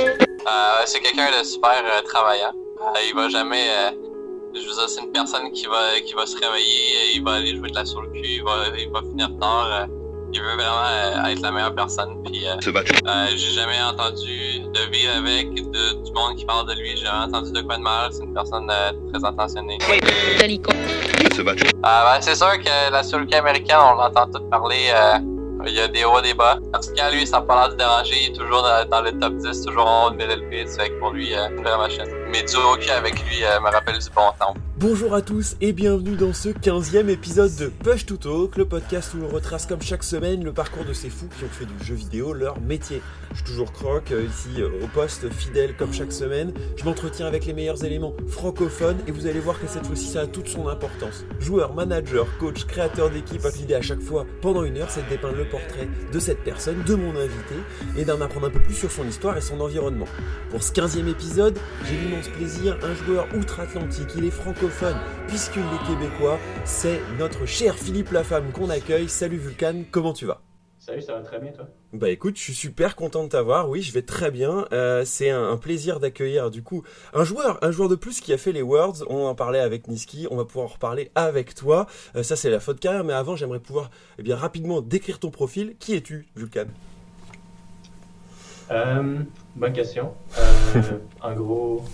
Euh, c'est quelqu'un de super euh, travaillant. Euh, il va jamais. euh, je veux dire, c'est une personne qui va qui va se réveiller, il va aller jouer de la sur le cul, il va, il va finir tard. euh, il veut vraiment euh, être la meilleure personne. Puis euh, euh, j'ai jamais entendu de vivre avec de, du monde qui parle de lui. J'ai jamais entendu de quoi de mal. C'est une personne euh, très intentionnée. Euh, ben, c'est sûr que la sur le cul américaine, on l'entend tout parler. Il y a des hauts des bas. En tout cas, lui, ça n'a pas l'air de déranger. Il est toujours dans, le top 10, toujours en haut de middle pit. C'est que pour lui, euh, vraie machine. Mais du hockey avec lui euh, me rappelle du bon temps. Bonjour à tous et bienvenue dans ce 15e épisode de Push to Talk, le podcast où l'on retrace comme chaque semaine le parcours de ces fous qui ont fait du jeu vidéo leur métier. Je suis toujours Croc, euh, ici euh, au poste, fidèle comme chaque semaine. Je m'entretiens avec les meilleurs éléments francophones et vous allez voir que cette fois-ci ça a toute son importance. Joueur, manager, coach, créateur d'équipe, l'idée à chaque fois pendant une heure c'est de dépeindre le portrait de cette personne, de mon invité et d'en apprendre un peu plus sur son histoire et son environnement. Pour ce 15e épisode, j'ai l'immense plaisir, un joueur outre-Atlantique, il est francophone puisqu'il est québécois, c'est notre cher Philippe Lafemme qu'on accueille. Salut Vulcan, comment tu vas? Salut, ça va très bien, toi? Bah écoute, je suis super content de t'avoir. Oui, je vais très bien. Euh, c'est un, un plaisir d'accueillir du coup un joueur, un joueur de plus qui a fait les Worlds. On en parlait avec Niski. On va pouvoir en reparler avec toi. Euh, ça c'est la faute carrière. Mais avant, j'aimerais pouvoir eh bien rapidement décrire ton profil. Qui es-tu, Vulcan? Euh, bonne question. Euh, en gros,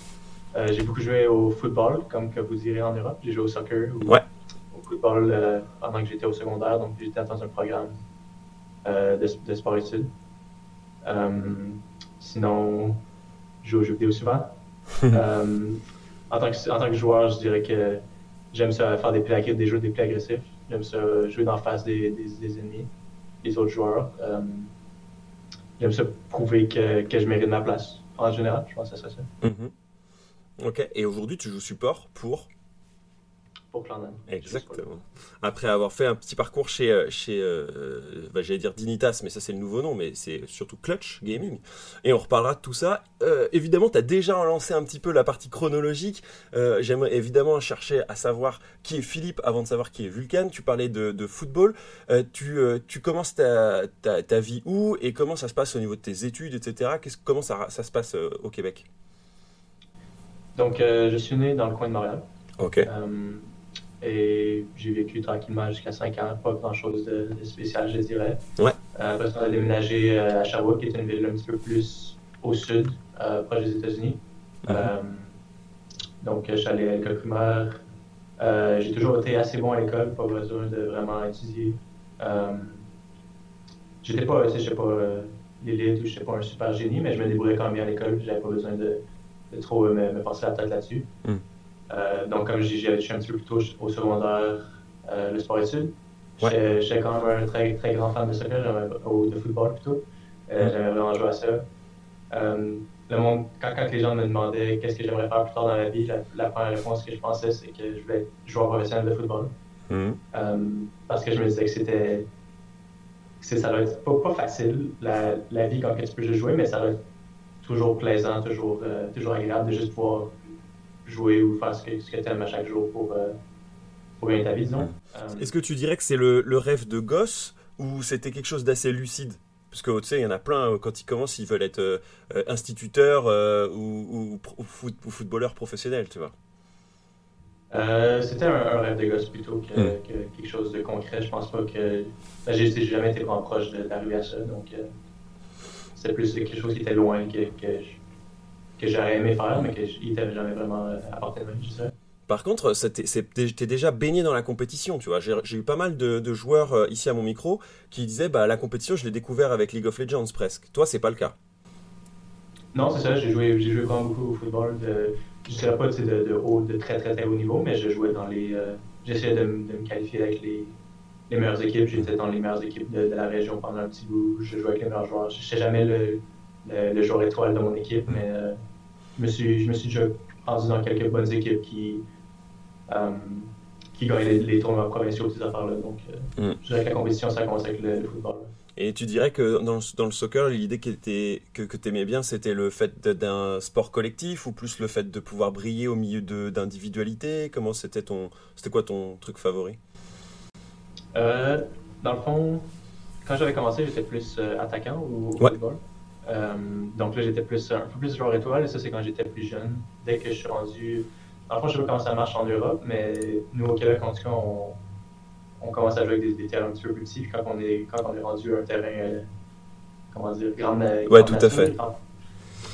j'ai beaucoup joué au football, comme que vous direz en Europe. J'ai joué au soccer ou Ouais. au football euh, pendant que j'étais au secondaire, donc j'étais dans un programme euh, de, de sport-études. Euh, sinon, je joue aux jeux vidéo souvent. Euh, en, tant que, en tant que joueur, je dirais que j'aime ça faire des plays, des jeux des plays agressifs. J'aime ça jouer dans la face des, des, des ennemis, des autres joueurs. Euh, j'aime ça prouver que, que je mérite ma place. En général, je pense que c'est ça. Mhm. Ok. Et aujourd'hui, tu joues support pour Pour Clandon. Exactement. Après avoir fait un petit parcours chez, euh, chez euh, bah, j'allais dire Dignitas, mais ça c'est le nouveau nom, mais c'est surtout Clutch Gaming. Et on reparlera de tout ça. Euh, évidemment, tu as déjà lancé un petit peu la partie chronologique. Euh, J'aimerais évidemment chercher à savoir qui est Philippe avant de savoir qui est Vulcan. Tu parlais de, de football. Euh, tu, tu commences ta, ta, ta vie où et comment ça se passe au niveau de tes études, etc. Comment ça, ça se passe au Québec? Donc, euh, je suis né dans le coin de Montréal. Ok. Euh, et j'ai vécu tranquillement jusqu'à 5 ans, pas grand chose de, de spécial, je dirais. Ouais. Euh, après, on a déménagé euh, à Sherbrooke, qui est une ville un petit peu plus au sud, proche des États-Unis. Mhm. Donc, je suis allé à l'école primaire. J'ai toujours été assez bon à l'école, pas besoin de vraiment étudier. J'étais pas, tu sais, pas l'élite ou j'étais pas un super génie, mais je me débrouillais quand même bien à l'école. J'avais pas besoin de trop me, me passer la tête là-dessus. Mm. Euh, donc, comme je dis, j'ai- je suis un petit peu plus tôt au secondaire, euh, le sport-études. Ouais. J'étais quand même un très, très grand fan de soccer, ou de football plutôt. Euh, Mm. J'aimais vraiment jouer à ça. Euh, le monde, quand, quand les gens me demandaient qu'est-ce que j'aimerais faire plus tard dans la vie, la, la première réponse que je pensais, c'est que je voulais être joueur professionnel de football. Euh, parce que je me disais que c'était. ça doit être pas, pas facile, la, la vie quand tu peux jouer, mais ça doit être toujours plaisant, toujours, euh, toujours agréable de juste pouvoir jouer ou faire ce que, ce que tu aimes à chaque jour pour, euh, pour gagner ta vie, disons. Euh, Est-ce que tu dirais que c'est le, le rêve de gosse ou c'était quelque chose d'assez lucide? Parce que tu sais, il y en a plein, quand ils commencent, ils veulent être euh, instituteurs ou, ou, ou foot- ou footballeurs professionnels, tu vois. C'était un, un rêve de gosse plutôt que, Mm. que quelque chose de concret. Je pense pas que. ben, j'ai jamais été vraiment proche d'arriver à ça, donc euh, c'est plus quelque chose qui était loin que, que, j'aurais aimé faire, mais qu'il n'était jamais vraiment euh, à portée de main, je. Par contre, ça t'es déjà baigné dans la compétition, tu vois. J'ai eu pas mal de, de joueurs euh, ici à mon micro qui disaient, bah la compétition, je l'ai découvert avec League of Legends presque. Toi, c'est pas le cas? Non, c'est ça, j'ai joué, j'ai joué vraiment beaucoup au football. De, je dirais pas de, de, haut, de très très très haut niveau, mais je jouais dans les. euh, J'essayais de, de me qualifier avec les, les meilleures équipes. J'étais dans les meilleures équipes de, de la région pendant un petit bout. Je jouais avec les meilleurs joueurs. Je n'étais jamais le, le, le joueur étoile de mon équipe, mais euh, je, me suis, je me suis déjà rendu dans quelques bonnes équipes qui, euh, qui gagnaient les, les tournois provinciaux, ces affaires-là. Donc, euh, Mm. je dirais que la compétition, ça commence avec le, le football. Et tu dirais que dans le, dans le soccer, l'idée qui était, que, que tu aimais bien, c'était le fait d'un sport collectif ou plus le fait de pouvoir briller au milieu d'individualité? Comment c'était ton, c'était quoi ton truc favori? Euh, dans le fond, quand j'avais commencé, j'étais plus attaquant au, Ouais. football. Euh, donc là, j'étais plus un peu plus joueur étoile, et ça, c'est quand j'étais plus jeune. Dès que je suis rendu. En le fond, je sais pas comment ça marche en Europe, mais nous, au Québec, en tout cas, on, on commence à jouer avec des, des terrains un petit peu plus petits. Puis quand on est, quand on est rendu à un terrain, euh, comment dire, grande. Ouais, grande tout à fait.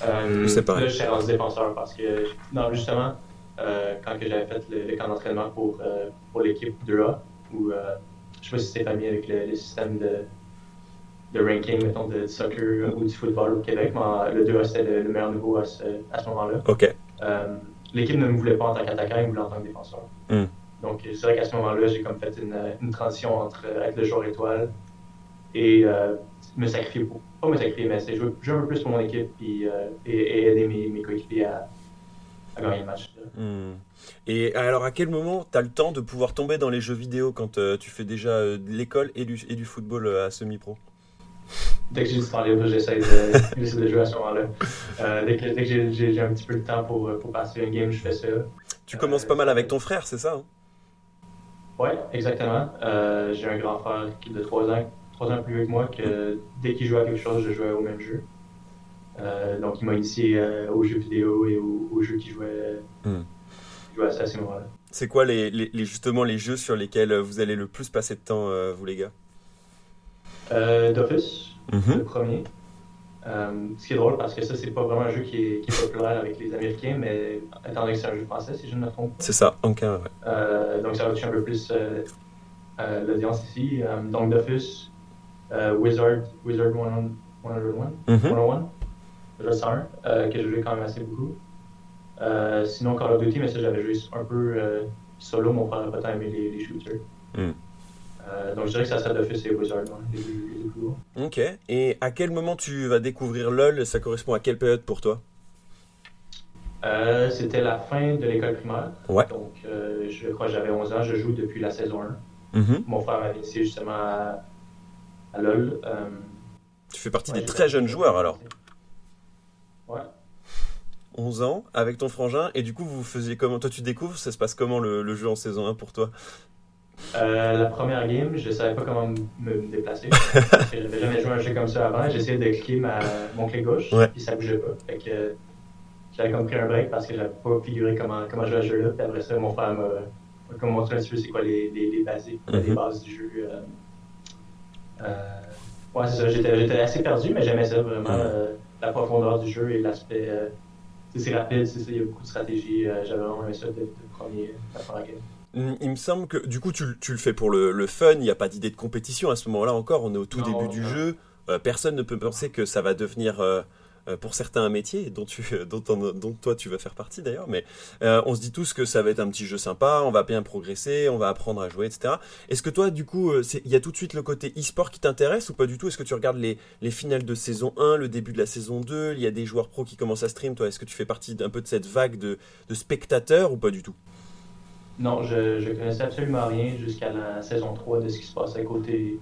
Euh, C'est pareil. Là, je suis rendu défenseur parce que, non, justement, euh, quand j'avais fait le, le camp d'entraînement pour, euh, pour l'équipe 2A, où euh, je sais pas si c'est familier avec le, le système de, de ranking, mettons, de soccer ou du football au Québec, mais le 2A, c'était le, le meilleur niveau à ce, à ce moment-là. Ok. Euh, l'équipe ne me voulait pas en tant qu'attaquant, il me voulait en tant que défenseur. Hmm. Donc, c'est vrai qu'à ce moment-là, j'ai comme fait une, une transition entre être le joueur étoile et euh, me sacrifier pour. Pas me sacrifier, mais c'est jouer, jouer un peu plus pour mon équipe puis, euh, et, et aider mes, mes coéquipiers à, à. Hmm. Et alors, à quel moment tu as le temps de pouvoir tomber dans les jeux vidéo quand euh, tu fais déjà euh, de l'école et du, et du football euh, à semi-pro? Dès que j'ai du temps libre, j'essaie de, de jouer à ce moment-là. Dès que, dès que j'ai, un petit peu de temps pour, pour passer une game, je fais ça. Tu commences pas mal avec ton frère, c'est ça hein? Ouais, exactement. J'ai un grand frère qui est de 3 ans, 3 ans plus vieux que moi, que dès qu'il jouait à quelque chose, je jouais au même jeu. Euh, donc, il m'a initié euh, aux jeux vidéo et aux, aux jeux qu'il jouait, Hmm. qu'il jouait à, moments-là. C'est quoi les, justement les jeux sur lesquels euh, vous allez le plus passer de temps, euh, vous les gars? Euh, Dofus, Mhm. le premier. Euh, ce qui est drôle parce que ça, c'est pas vraiment un jeu qui est, qui est populaire avec les Américains, mais étant donné que c'est un jeu français, si je ne me trompe pas. C'est ça, Anquin, ouais. Donc ça va toucher un peu plus l'audience ici. Donc Dofus, Wizard, Wizard 101, 101, Mhm. 101, Wizard 101, euh, que j'ai joué quand même assez beaucoup. Euh, sinon Call of Duty, mais ça j'avais joué un peu euh, solo, mon frère n'a pas tant aimé les, les shooters. Mm. Euh, donc je dirais que ça serait Dofus et Wizard, ouais, les, deux- les deux plus gros. Ok. Et à quel moment tu vas découvrir LoL? Ça correspond à quelle période pour toi? C'était la fin de l'école primaire. Ouais. Donc je crois que j'avais 11 ans, je joue depuis la saison 1. Mhm. Mon frère m'a initié justement à, à LoL. Tu fais partie Ouais, des très jeunes joueurs alors. Ouais. 11 ans, avec ton frangin, et du coup vous faisiez comment Toi tu découvres, ça se passe comment le, le jeu en saison 1 pour toi? Euh, la première game, je savais pas comment me déplacer. que J'avais jamais joué à un jeu comme ça avant. J'essayais de cliquer ma, mon clé gauche, Ouais. puis ça bougeait pas. Fait que euh, j'avais comme pris un break parce que j'avais pas figuré comment, comment jouer à ce jeu-là. Puis après ça, mon frère m'a montré un petit peu c'est quoi les, les, les basiques, les Mhm. bases du jeu. Euh, euh, ouais, c'est ça. J'étais assez perdu, mais j'aimais ça vraiment. Euh, la profondeur du jeu et l'aspect. Euh, c'est rapide, c'est ça, il y a beaucoup de stratégie. euh, J'avais vraiment aimé ça le premier, la première game. Il me semble que du coup tu, tu le fais pour le, le fun, il n'y a pas d'idée de compétition à ce moment-là encore, on est au tout Non, début du jeu, Euh, personne ne peut penser que ça va devenir euh, euh, pour certains un métier dont, dont, on- dont toi tu vas faire partie d'ailleurs, mais euh, on se dit tous que ça va être un petit jeu sympa, on va bien progresser, on va apprendre à jouer, etc. Est-ce que toi du coup, euh, il y a tout de suite le côté e-sport qui t'intéresse ou pas du tout? Est-ce que tu regardes les, les finales de saison 1, le début de la saison 2, il y a des joueurs pro qui commencent à stream, toi est-ce que tu fais partie d'un peu de cette vague de, spectateurs ou pas du tout? Non, je, je connaissais absolument rien jusqu'à la saison 3 de ce qui se passait côté,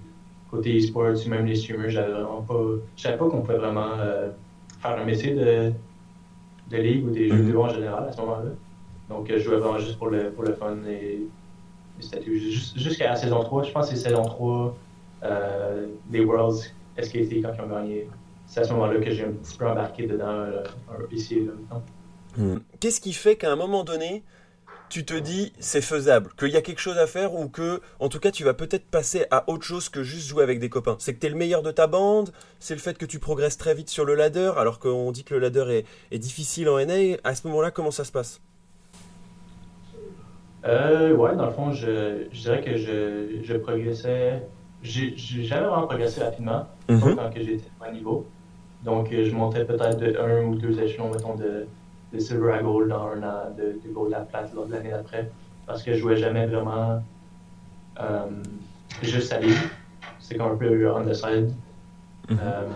côté e-sports même les streamers. Je savais pas qu'on pouvait vraiment euh, faire un métier de, de ligue ou des jeux Mhm. vidéo en général à ce moment-là. Donc euh, je jouais vraiment juste pour le, pour le fun et, Jusqu'à la saison 3, je pense que c'est saison 3 euh, des Worlds SKT quand ils ont gagné. C'est à ce moment-là que j'ai un petit peu embarqué dedans euh, ici et là. maintenant. Hmm. Qu'est-ce qui fait qu'à un moment donné, tu te dis c'est faisable, qu'il y a quelque chose à faire ou que, en tout cas, tu vas peut-être passer à autre chose que juste jouer avec des copains C'est que tu es le meilleur de ta bande C'est le fait que tu progresses très vite sur le ladder alors qu'on dit que le ladder est, est difficile en NA À ce moment-là, comment ça se passe? Euh, ouais, dans le fond, je, je dirais que je, je progressais. J'ai jamais vraiment progressé rapidement, sauf quand que j'étais à un niveau. Donc, je montais peut-être de un ou deux échelons, mettons, de, de silver à gold dans un an, de, de gold à plate lors de l'année d'après, parce que je jouais jamais vraiment euh, juste à ligue. C'est comme un peu on the side. Mhm. Euh,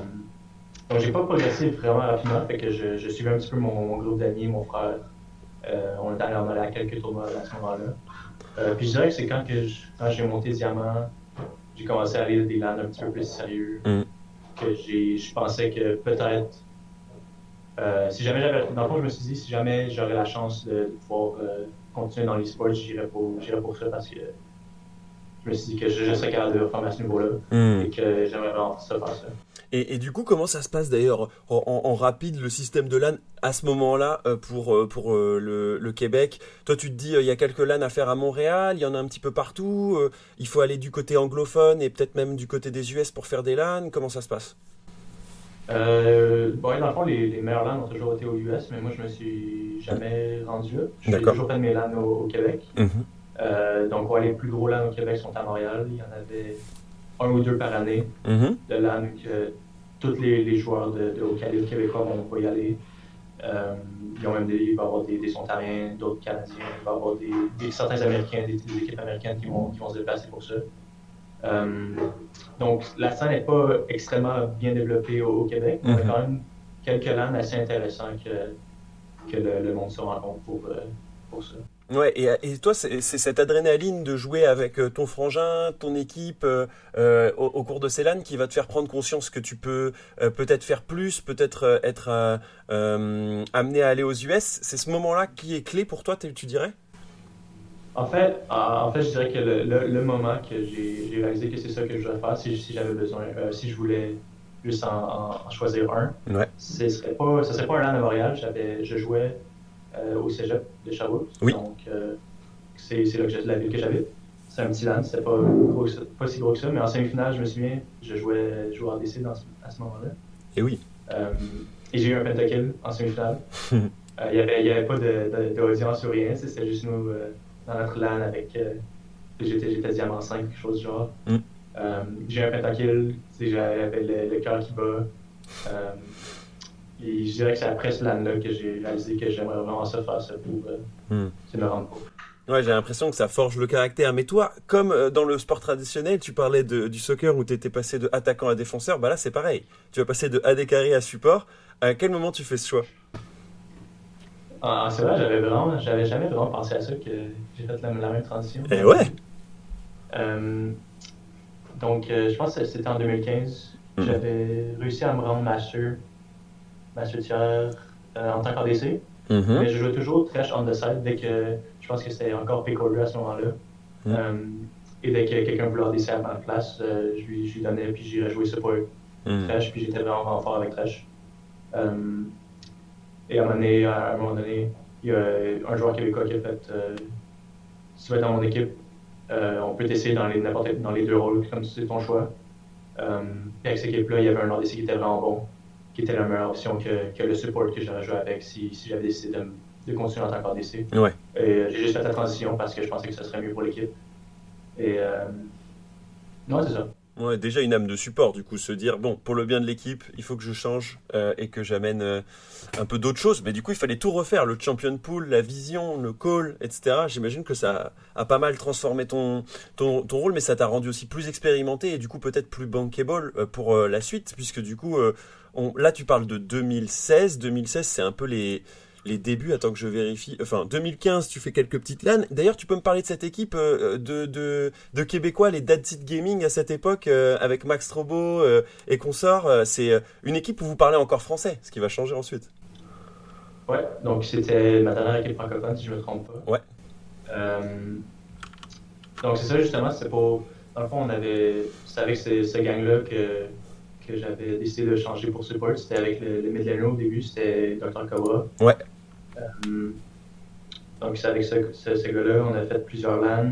donc, j'ai pas progressé vraiment rapidement, fait que je, je suivais un petit peu mon, mon groupe d'amis, mon frère. Euh, on est allé en à quelques tournois à ce moment-là. Euh, puis je dirais que c'est quand, que je- quand j'ai monté Diamant, j'ai commencé à aller des LAN un petit peu plus sérieux. Mm. Que j'ai, je pensais que peut-être, euh, si jamais j'avais. Dans le fond, je me suis dit, si jamais j'aurais la chance de, de pouvoir euh, continuer dans l'e-sport, j'irais pour, j'irais pour ça parce que je me suis dit que je, je serais capable de reformer à ce niveau-là Hmm. et que j'aimerais vraiment ça faire ça. Et, et du coup, comment ça se passe d'ailleurs en, en- en rapide le système de LAN à ce moment-là euh, pour, pour le, le Québec? Toi, tu te dis, il y a quelques LAN à faire à Montréal, il y en a un petit peu partout, il faut aller du côté anglophone et peut-être même du côté des US pour faire des LAN. Comment ça se passe? Euh, bon, dans le fond, les, les meilleurs LAN ont toujours été aux US, mais moi, je me suis jamais rendu là. Suis toujours fait de mes LAN au, au Québec. Euh, donc, ouais, les plus gros LAN au Québec sont à Montréal. Il y en avait un ou deux par année Mhm. de LAN que tous les, les joueurs de, de haut calibre québécois vont, vont y aller. Euh, ils ont même des, il va y avoir des, des Ontariens, d'autres Canadiens, il va y avoir des, des- certains Américains, des, des équipes américaines qui vont, qui vont se déplacer pour ça. Euh, donc, la scène n'est pas extrêmement bien développée au, au Québec, il y a Mhm. quand même quelques LAN assez intéressants que, que le, le monde se rencontre pour, euh, pour ça. Ouais, et, et toi, c'est cette adrénaline de jouer avec euh, ton frangin, ton équipe euh, au, au cours de ces LAN qui va te faire prendre conscience que tu peux euh, peut-être faire plus, peut-être être euh, amené à aller aux US. C'est ce moment-là qui est clé pour toi, tu dirais? En fait, en fait, je dirais que le, le- le moment que j'ai réalisé que c'est ça que je voulais faire, si, si j'avais besoin, euh, si je voulais juste en, choisir un, Ouais. ce serait pas, ce serait pas un LAN à Montréal. J'avais, je jouais euh, au cégep de Sherbrooke. Oui. Donc, euh, c'est la ville que j'habite. C'est un petit LAN, c'était pas, gros pas si gros que ça, mais en semi-finale, je me souviens, je jouais, en DC dans ce- à ce moment-là. Et oui. Euh, et j'ai eu un pentakill en semi-finale. Il n'y avait, y avait pas de- de- d'audience ou rien, c'était juste nous dans notre LAN avec. euh, j'étais, j'étais diamant 5, quelque chose du genre. Mm. Euh, j'ai un pentakill, j'avais le, le cœur qui bat. Euh, et je dirais que c'est après ce LAN-là que j'ai réalisé que j'aimerais vraiment ça faire ça pour euh, Mm. me rendre compte. Ouais, j'ai l'impression que ça forge le caractère. Mais toi, comme euh, dans le sport traditionnel, tu parlais de- du soccer où tu étais passé de attaquant à défenseur, bah là c'est pareil. Tu vas passer de AD carré à support. À quel moment tu fais ce choix? Ah, c'est vrai, j'avais vraiment, j'avais jamais vraiment pensé à ça que j'ai fait la, la même transition. Eh ouais Euh, donc, euh, je pense que c'était en 2015. Mhm. J'avais réussi à me rendre master, master tiers euh, en tant qu'ADC. Mhm. Mais je jouais toujours trash on the side dès que je pense que c'était encore pick order à ce moment-là. Mhm. Et dès que quelqu'un voulait ADC à ma place, je, lui, je lui donnais puis j'irais jouer support Mhm. trash, puis j'étais vraiment, fort avec trash. Et à un, moment donné, à un moment donné, il y a un joueur québécois qui a fait euh, Si tu veux être dans mon équipe, euh, on peut t'essayer dans les, n'importe- dans les deux rôles, comme c'est ton choix. Euh, puis avec cette équipe-là, il y avait un ADC qui était vraiment bon, qui était la meilleure option que, que le support que j'aurais joué avec si, si j'avais décidé de, de continuer en tant qu'ADC. Ouais. Et euh, j'ai juste fait la transition parce que je pensais que ce serait mieux pour l'équipe. Et euh, non, c'est ça. Ouais, déjà une âme de support, du coup, se dire, bon, pour le bien de l'équipe, il faut que je change euh, et que j'amène euh, un peu d'autres choses. Mais du coup, il fallait tout refaire, le champion pool, la vision, le call, etc. J'imagine que ça a pas mal transformé ton, rôle, mais ça t'a rendu aussi plus expérimenté et du coup peut-être plus bankable euh, pour la suite, puisque du coup, là tu parles de 2016. 2016, c'est un peu les les débuts, attends que je vérifie. Enfin, 2015, tu fais quelques petites LAN. D'ailleurs, tu peux me parler de cette équipe euh, de, de, de Québécois, les Seed Gaming à cette époque, euh, avec Max Trobo euh, et consorts. C'est une équipe où vous parlez encore français, ce qui va changer ensuite. Ouais, donc c'était ma dernière équipe francophone, si je ne me trompe pas. Ouais. Donc c'est ça, justement, c'est pour. Dans le fond, on avait. C'est avec ce, ce gang-là que, que j'avais décidé de changer pour support. C'était avec le, le Midlaner au début, c'était Dr. Cobra. Ouais. Euh, donc c'est avec ce, ce, ce gars-là, on a fait plusieurs LAN.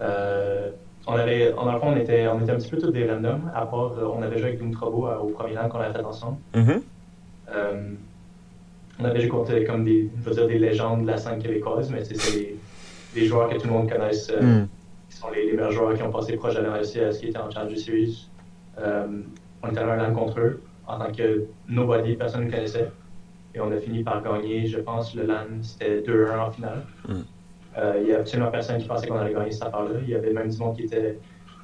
Euh, on avait, dans le fond, on était, on était un petit peu tous des randoms, à part, euh, on avait joué avec Doom Trobo au premier LAN qu'on avait fait ensemble. Mm-hmm. Euh, on avait joué contre comme des, dire, des légendes de la scène québécoise, mais c'est des, des joueurs que tout le monde connaisse, Mm. qui sont les, les meilleurs joueurs qui ont passé proche de la RCS, qui étaient en Challenger Series. Euh, on était allé un LAN contre eux en tant que nobody, personne ne nous connaissait. Et on a fini par gagner, je pense, le LAN, c'était 2-1 en finale. Mm. Euh, il y a absolument personne qui pensait qu'on allait gagner cette affaire-là. Il y avait même du monde qui était.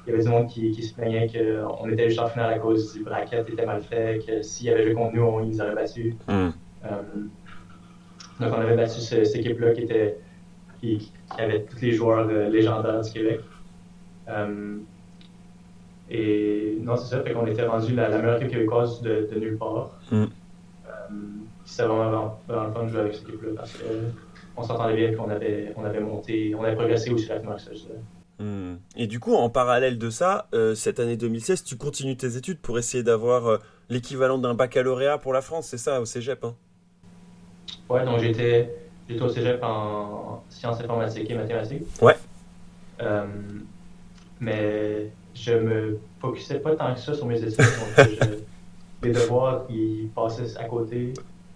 Il y avait du monde qui, qui se plaignait qu'on était juste en finale à cause du bracket était mal fait, que s'il y avait joué contre nous, on, ils nous auraient battus. Mm. Euh, donc, on avait battu ce- cette équipe-là qui, était, qui, qui avait tous les joueurs euh, légendaires du Québec. Et non, c'est ça, fait qu'on était rendu la, la meilleure équipe québécoise de, de nulle part. Mm. Euh, C'était vraiment, vraiment, le fun de jouer avec cette équipe-là parce qu'on s'entendait bien qu'on avait, on avait monté, on avait progressé aussi rapidement que ça. Hmm. Et du coup, en parallèle de ça, euh, cette année 2016, tu continues tes études pour essayer d'avoir euh, l'équivalent d'un baccalauréat pour la France, c'est ça, au cégep hein? Ouais, donc j'étais au cégep en sciences informatiques et mathématiques. Ouais. Euh, mais je me focusais pas tant que ça sur mes études. donc je, les devoirs qui passaient à côté,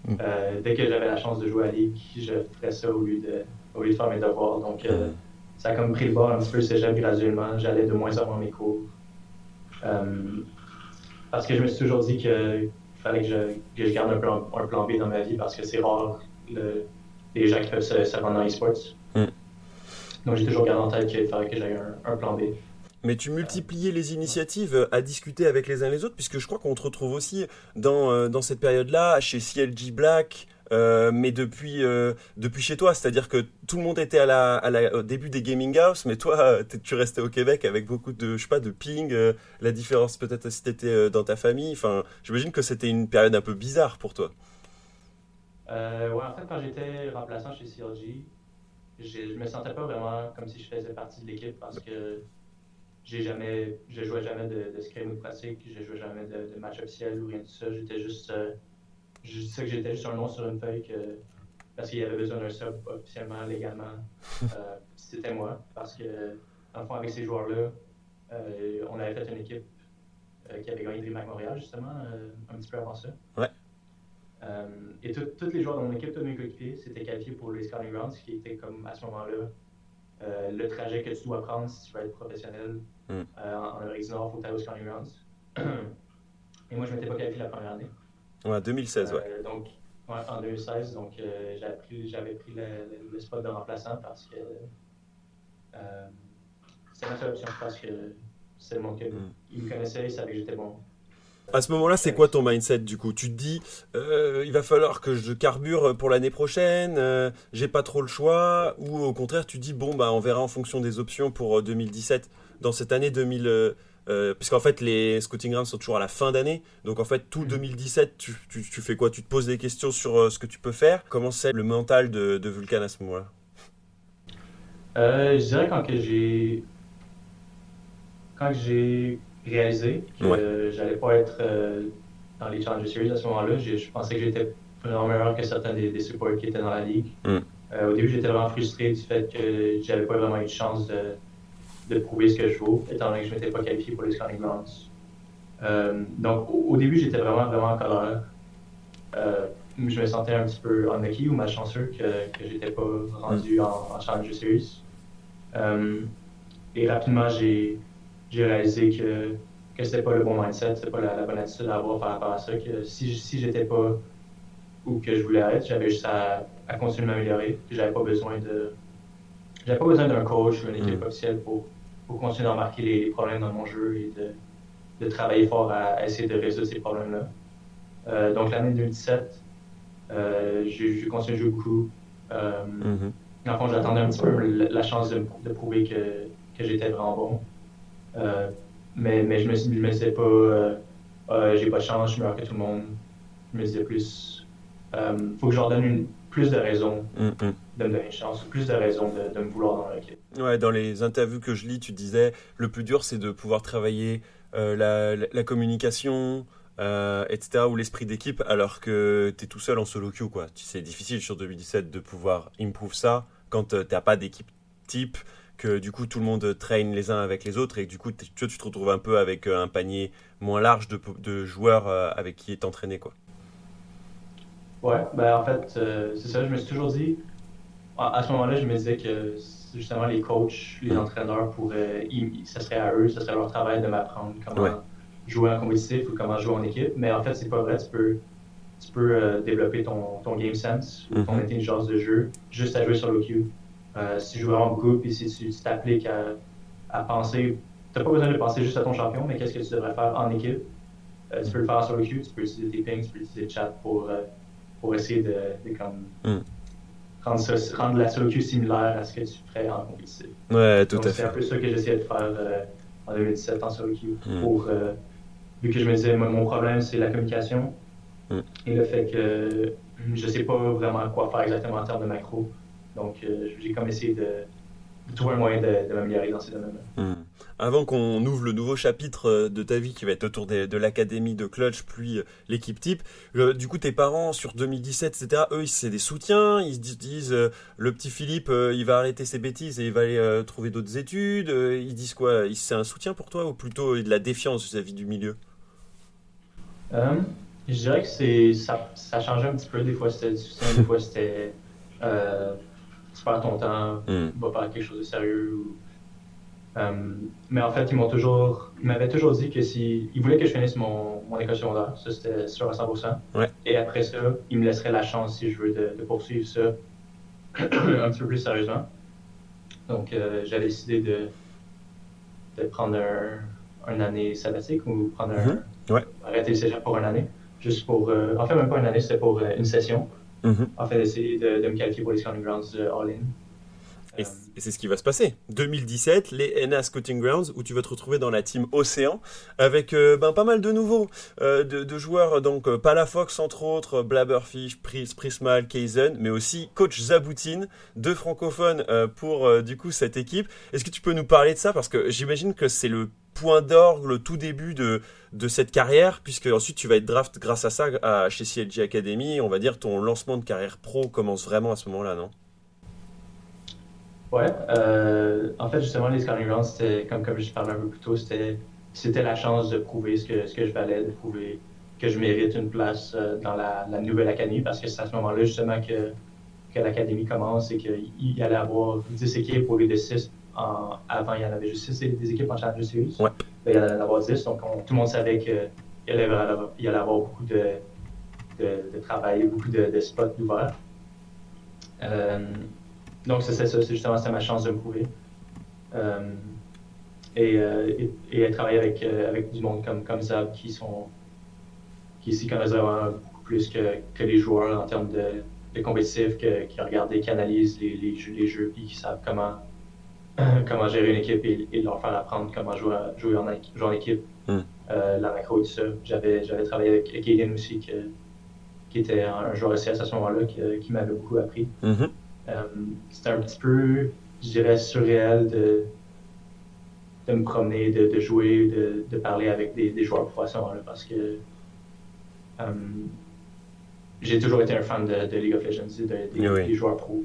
hmm. dès que j'avais la chance de jouer à la Ligue, je ferais ça au lieu de, au lieu de faire mes devoirs. Donc, hmm ça a comme pris le bord un petit peu cégep graduellement. J'allais de moins en moins mes cours. Euh, parce que je me suis toujours dit qu'il fallait que je, que je garde un plan, un plan, B dans ma vie parce que c'est rare le, les gens qui peuvent se, rendre dans les sports. Mm. Donc j'ai toujours gardé en tête qu'il fallait que j'aille un, un plan B. Mais tu multipliais les initiatives à discuter avec les uns les autres, puisque je crois qu'on te retrouve aussi dans, euh, dans cette période-là, chez CLG Black, euh, mais depuis, euh, depuis chez toi. C'est-à-dire que tout le monde était à la, à la, au début des gaming house, mais toi, tu restais au Québec avec beaucoup de, je sais pas, de ping. La différence peut-être si tu étais dans ta famille. Enfin, j'imagine que c'était une période un peu bizarre pour toi. ouais, en fait, quand j'étais remplaçant chez CLG, je me sentais pas vraiment comme si je faisais partie de l'équipe parce que j'ai jamais, je jouais jamais de, de scrim ou pratique, je jouais jamais de, de match officiel ou rien de ça. J'étais juste je sais que j'étais juste un nom sur une feuille que, parce qu'il y avait besoin d'un sub officiellement, légalement. Euh, c'était moi. Parce que, en fond, avec ces joueurs-là, euh, on avait fait une équipe euh, qui avait gagné DreamHack Montréal, justement, un petit peu avant ça. Ouais. et tous les joueurs de mon équipe, tous mes coéquipiers, s'étaient qualifiés pour les Scouting Grounds, qui était comme à ce moment-là le trajet que tu dois prendre si tu veux être professionnel mm. en Amérique du Nord, faut que tu aux Scouting Grounds. et moi, je ne m'étais pas qualifié la première année. Ouais, 2016, ouais. Euh, donc, en 2016, donc euh, j'avais pris, le, spot de remplaçant parce que euh, c'était ma seule option parce que c'est mon club. Mm. Il me connaissait, il savait que j'étais bon. À ce moment-là, c'est quoi ton mindset du coup? Tu te dis, il va falloir que je carbure pour l'année prochaine, j'ai pas trop le choix, ou au contraire, tu dis, bon, bah, on verra en fonction des options pour 2017. Dans cette année 2000, euh, puisqu'en fait les scouting grounds sont toujours à la fin d'année donc en fait tout 2017 mm. tu, tu, tu, fais quoi? Tu te poses des questions sur euh, ce que tu peux faire? Comment c'est le mental de, de Vulcan à ce moment-là? Euh, je dirais quand j'ai quand j'ai réalisé que j'allais pas être dans les Challenger Series à ce moment-là je, pensais que j'étais vraiment meilleur que certains des, des supports qui étaient dans la ligue mm. au début j'étais vraiment frustré du fait que j'avais pas vraiment eu de chance de de prouver ce que je vaux, étant donné que je m'étais pas qualifié pour les Scanning Grounds. Euh, donc, au, début, j'étais vraiment, vraiment en colère. Euh, je me sentais un petit peu unlucky ou malchanceux que, que j'étais pas rendu en, en Challenger Series. Euh, et rapidement, j'ai réalisé que, que c'était pas le bon mindset, c'était pas la, bonne attitude à avoir par rapport à ça, que si, si j'étais pas où que je voulais être, j'avais juste à, à continuer de m'améliorer, que j'avais pas besoin de j'avais pas besoin d'un coach ou une équipe mm. officielle pour pour continuer à remarquer les, problèmes dans mon jeu et de, de travailler fort à, essayer de résoudre ces problèmes-là. Euh, donc l'année 2017, euh, j'ai continué de jouer beaucoup. Euh. En fond, j'attendais un petit peu la, chance de, de, prouver que, que j'étais vraiment bon. Euh, mais, mais je me, je me disais pas, ah, j'ai pas de chance, je suis meilleur que tout le monde. Je me disais plus, faut que je leur donne une, plus de raisons mm-hmm. de me donner une chance, plus de raisons de, de me vouloir dans l'équipe. Ouais, dans les interviews que je lis, tu disais le plus dur c'est de pouvoir travailler euh, la, la, communication, euh, etc., ou l'esprit d'équipe, alors que tu es tout seul en solo queue. Quoi. C'est difficile sur 2017 de pouvoir improve ça quand euh, tu n'as pas d'équipe type, que du coup tout le monde traîne les uns avec les autres et du coup tu, tu te retrouves un peu avec un panier moins large de, de joueurs avec qui est entraîné. Quoi. Ouais, ben en fait, c'est ça, je me suis toujours dit, à, à ce moment-là, je me disais que justement les coachs, les mm. entraîneurs pourraient, ça serait à eux, ça serait leur travail de m'apprendre comment jouer en compétitif ou comment jouer en équipe. Mais en fait, c'est pas vrai. Tu peux, tu peux euh, développer ton, ton, game sense ou ton mm-hmm. intelligence de jeu juste à jouer sur le queue. Euh, si tu joues en groupe et si tu t'appliques à, à penser, tu n'as pas besoin de penser juste à ton champion, mais qu'est-ce que tu devrais faire en équipe? Euh, tu peux le faire sur le queue, tu peux utiliser tes pings, tu peux utiliser le chat pour, pour essayer de, de comme, mm rendre, la solo similaire à ce que tu ferais en compétitif. Ouais, tout à fait. C'est un peu ça que j'essayais de faire euh, en 2017 en solo queue. Mm. Pour, euh, vu que je me disais, mon problème, c'est la communication mm. et le fait que je ne sais pas vraiment quoi faire exactement en termes de macro. Donc, euh, j'ai comme essayé de, trouver un moyen de, de m'améliorer dans ces domaines-là. Hmm. Avant qu'on ouvre le nouveau chapitre euh, de ta vie qui va être autour de, de l'académie de Clutch, puis euh, l'équipe type, euh, du coup tes parents sur 2017, etc., eux, c'est des soutiens, ils se disent, euh, le petit Philippe, euh, il va arrêter ses bêtises et il va aller trouver d'autres études, ils disent quoi? C'est un soutien pour toi ou plutôt de la défiance vis-à-vis du milieu? Je dirais que c'est ça, ça changeait un petit peu. Des fois, c'était du soutien, des fois, c'était perds ton temps, Hmm. va faire quelque chose de sérieux. ou- Euh, mais en fait, ils m'ont toujours, ils m'avaient toujours dit que si, ils voulaient que je finisse mon, mon école secondaire, ça c'était sûr à 100%. Ouais. Et après ça, ils me laisseraient la chance si je veux de, de poursuivre ça un petit peu plus sérieusement. Donc, euh, j'avais décidé de, de prendre un, une année sabbatique ou prendre un, Mhm. Ouais. arrêter le cégep pour une année, juste pour, euh, en fait même pas une année, c'était pour euh, une session. Mhm. En fait, essayer de, de me qualifier pour les Grounds All-In. Et, c'est ce qui va se passer. 2017, les NA Scouting Grounds, où tu vas te retrouver dans la team Océan, avec euh, ben, pas mal de nouveaux, euh, de, joueurs, donc euh, Palafox entre autres, Blabberfish, Pris, Prismal, mais aussi coach Zaboutine, deux francophones pour du coup cette équipe. Est-ce que tu peux nous parler de ça? Parce que j'imagine que c'est le point d'orgue, le tout début de, de cette carrière, puisque ensuite tu vas être draft grâce à ça à, chez CLG Academy. On va dire ton lancement de carrière pro commence vraiment à ce moment-là, non? Ouais, euh, en fait, justement, les Scouting Grounds, c'était, comme, comme je parlais un peu plus tôt, c'était, c'était la chance de prouver ce que, ce que je valais, de prouver que je mérite une place euh, dans la, la nouvelle académie, parce que c'est à ce moment-là, justement, que, que l'académie commence et qu'il y allait avoir 10 équipes au lieu de 6. En, avant, il y en avait juste 6 des équipes en Champions Series. Ouais. Là, il y en allait avoir 10, donc on- tout le monde savait qu'il allait, avoir- il allait avoir beaucoup de, de, de travail, beaucoup de, de spots ouverts. Euh, donc, c'est ça, c'est justement ma chance de me prouver. Euh, et, euh, et, et travailler avec, euh, avec du monde comme, comme Zab qui sont qui s'y connaissent vraiment beaucoup plus que, que les joueurs en termes de, de compétitif, que- qui regardent et qui analysent les, les, jeux, les jeux, puis qui savent comment, comment gérer une équipe et, et leur faire apprendre comment jouer, jouer, en, jouer en équipe, Mm. euh, la macro et tout ça. J'avais, j'avais travaillé avec Kaden aussi, que- qui était un, joueur SCS à ce moment-là, qui, qui m'avait beaucoup appris. Mhm. Euh, c'était un petit peu, je dirais, surréel de, de me promener, de, de jouer, de, de parler avec des, des joueurs pro à ce moment-là parce que euh, j'ai toujours été un fan de, de League of Legends et de- des, Oui. des joueurs pro.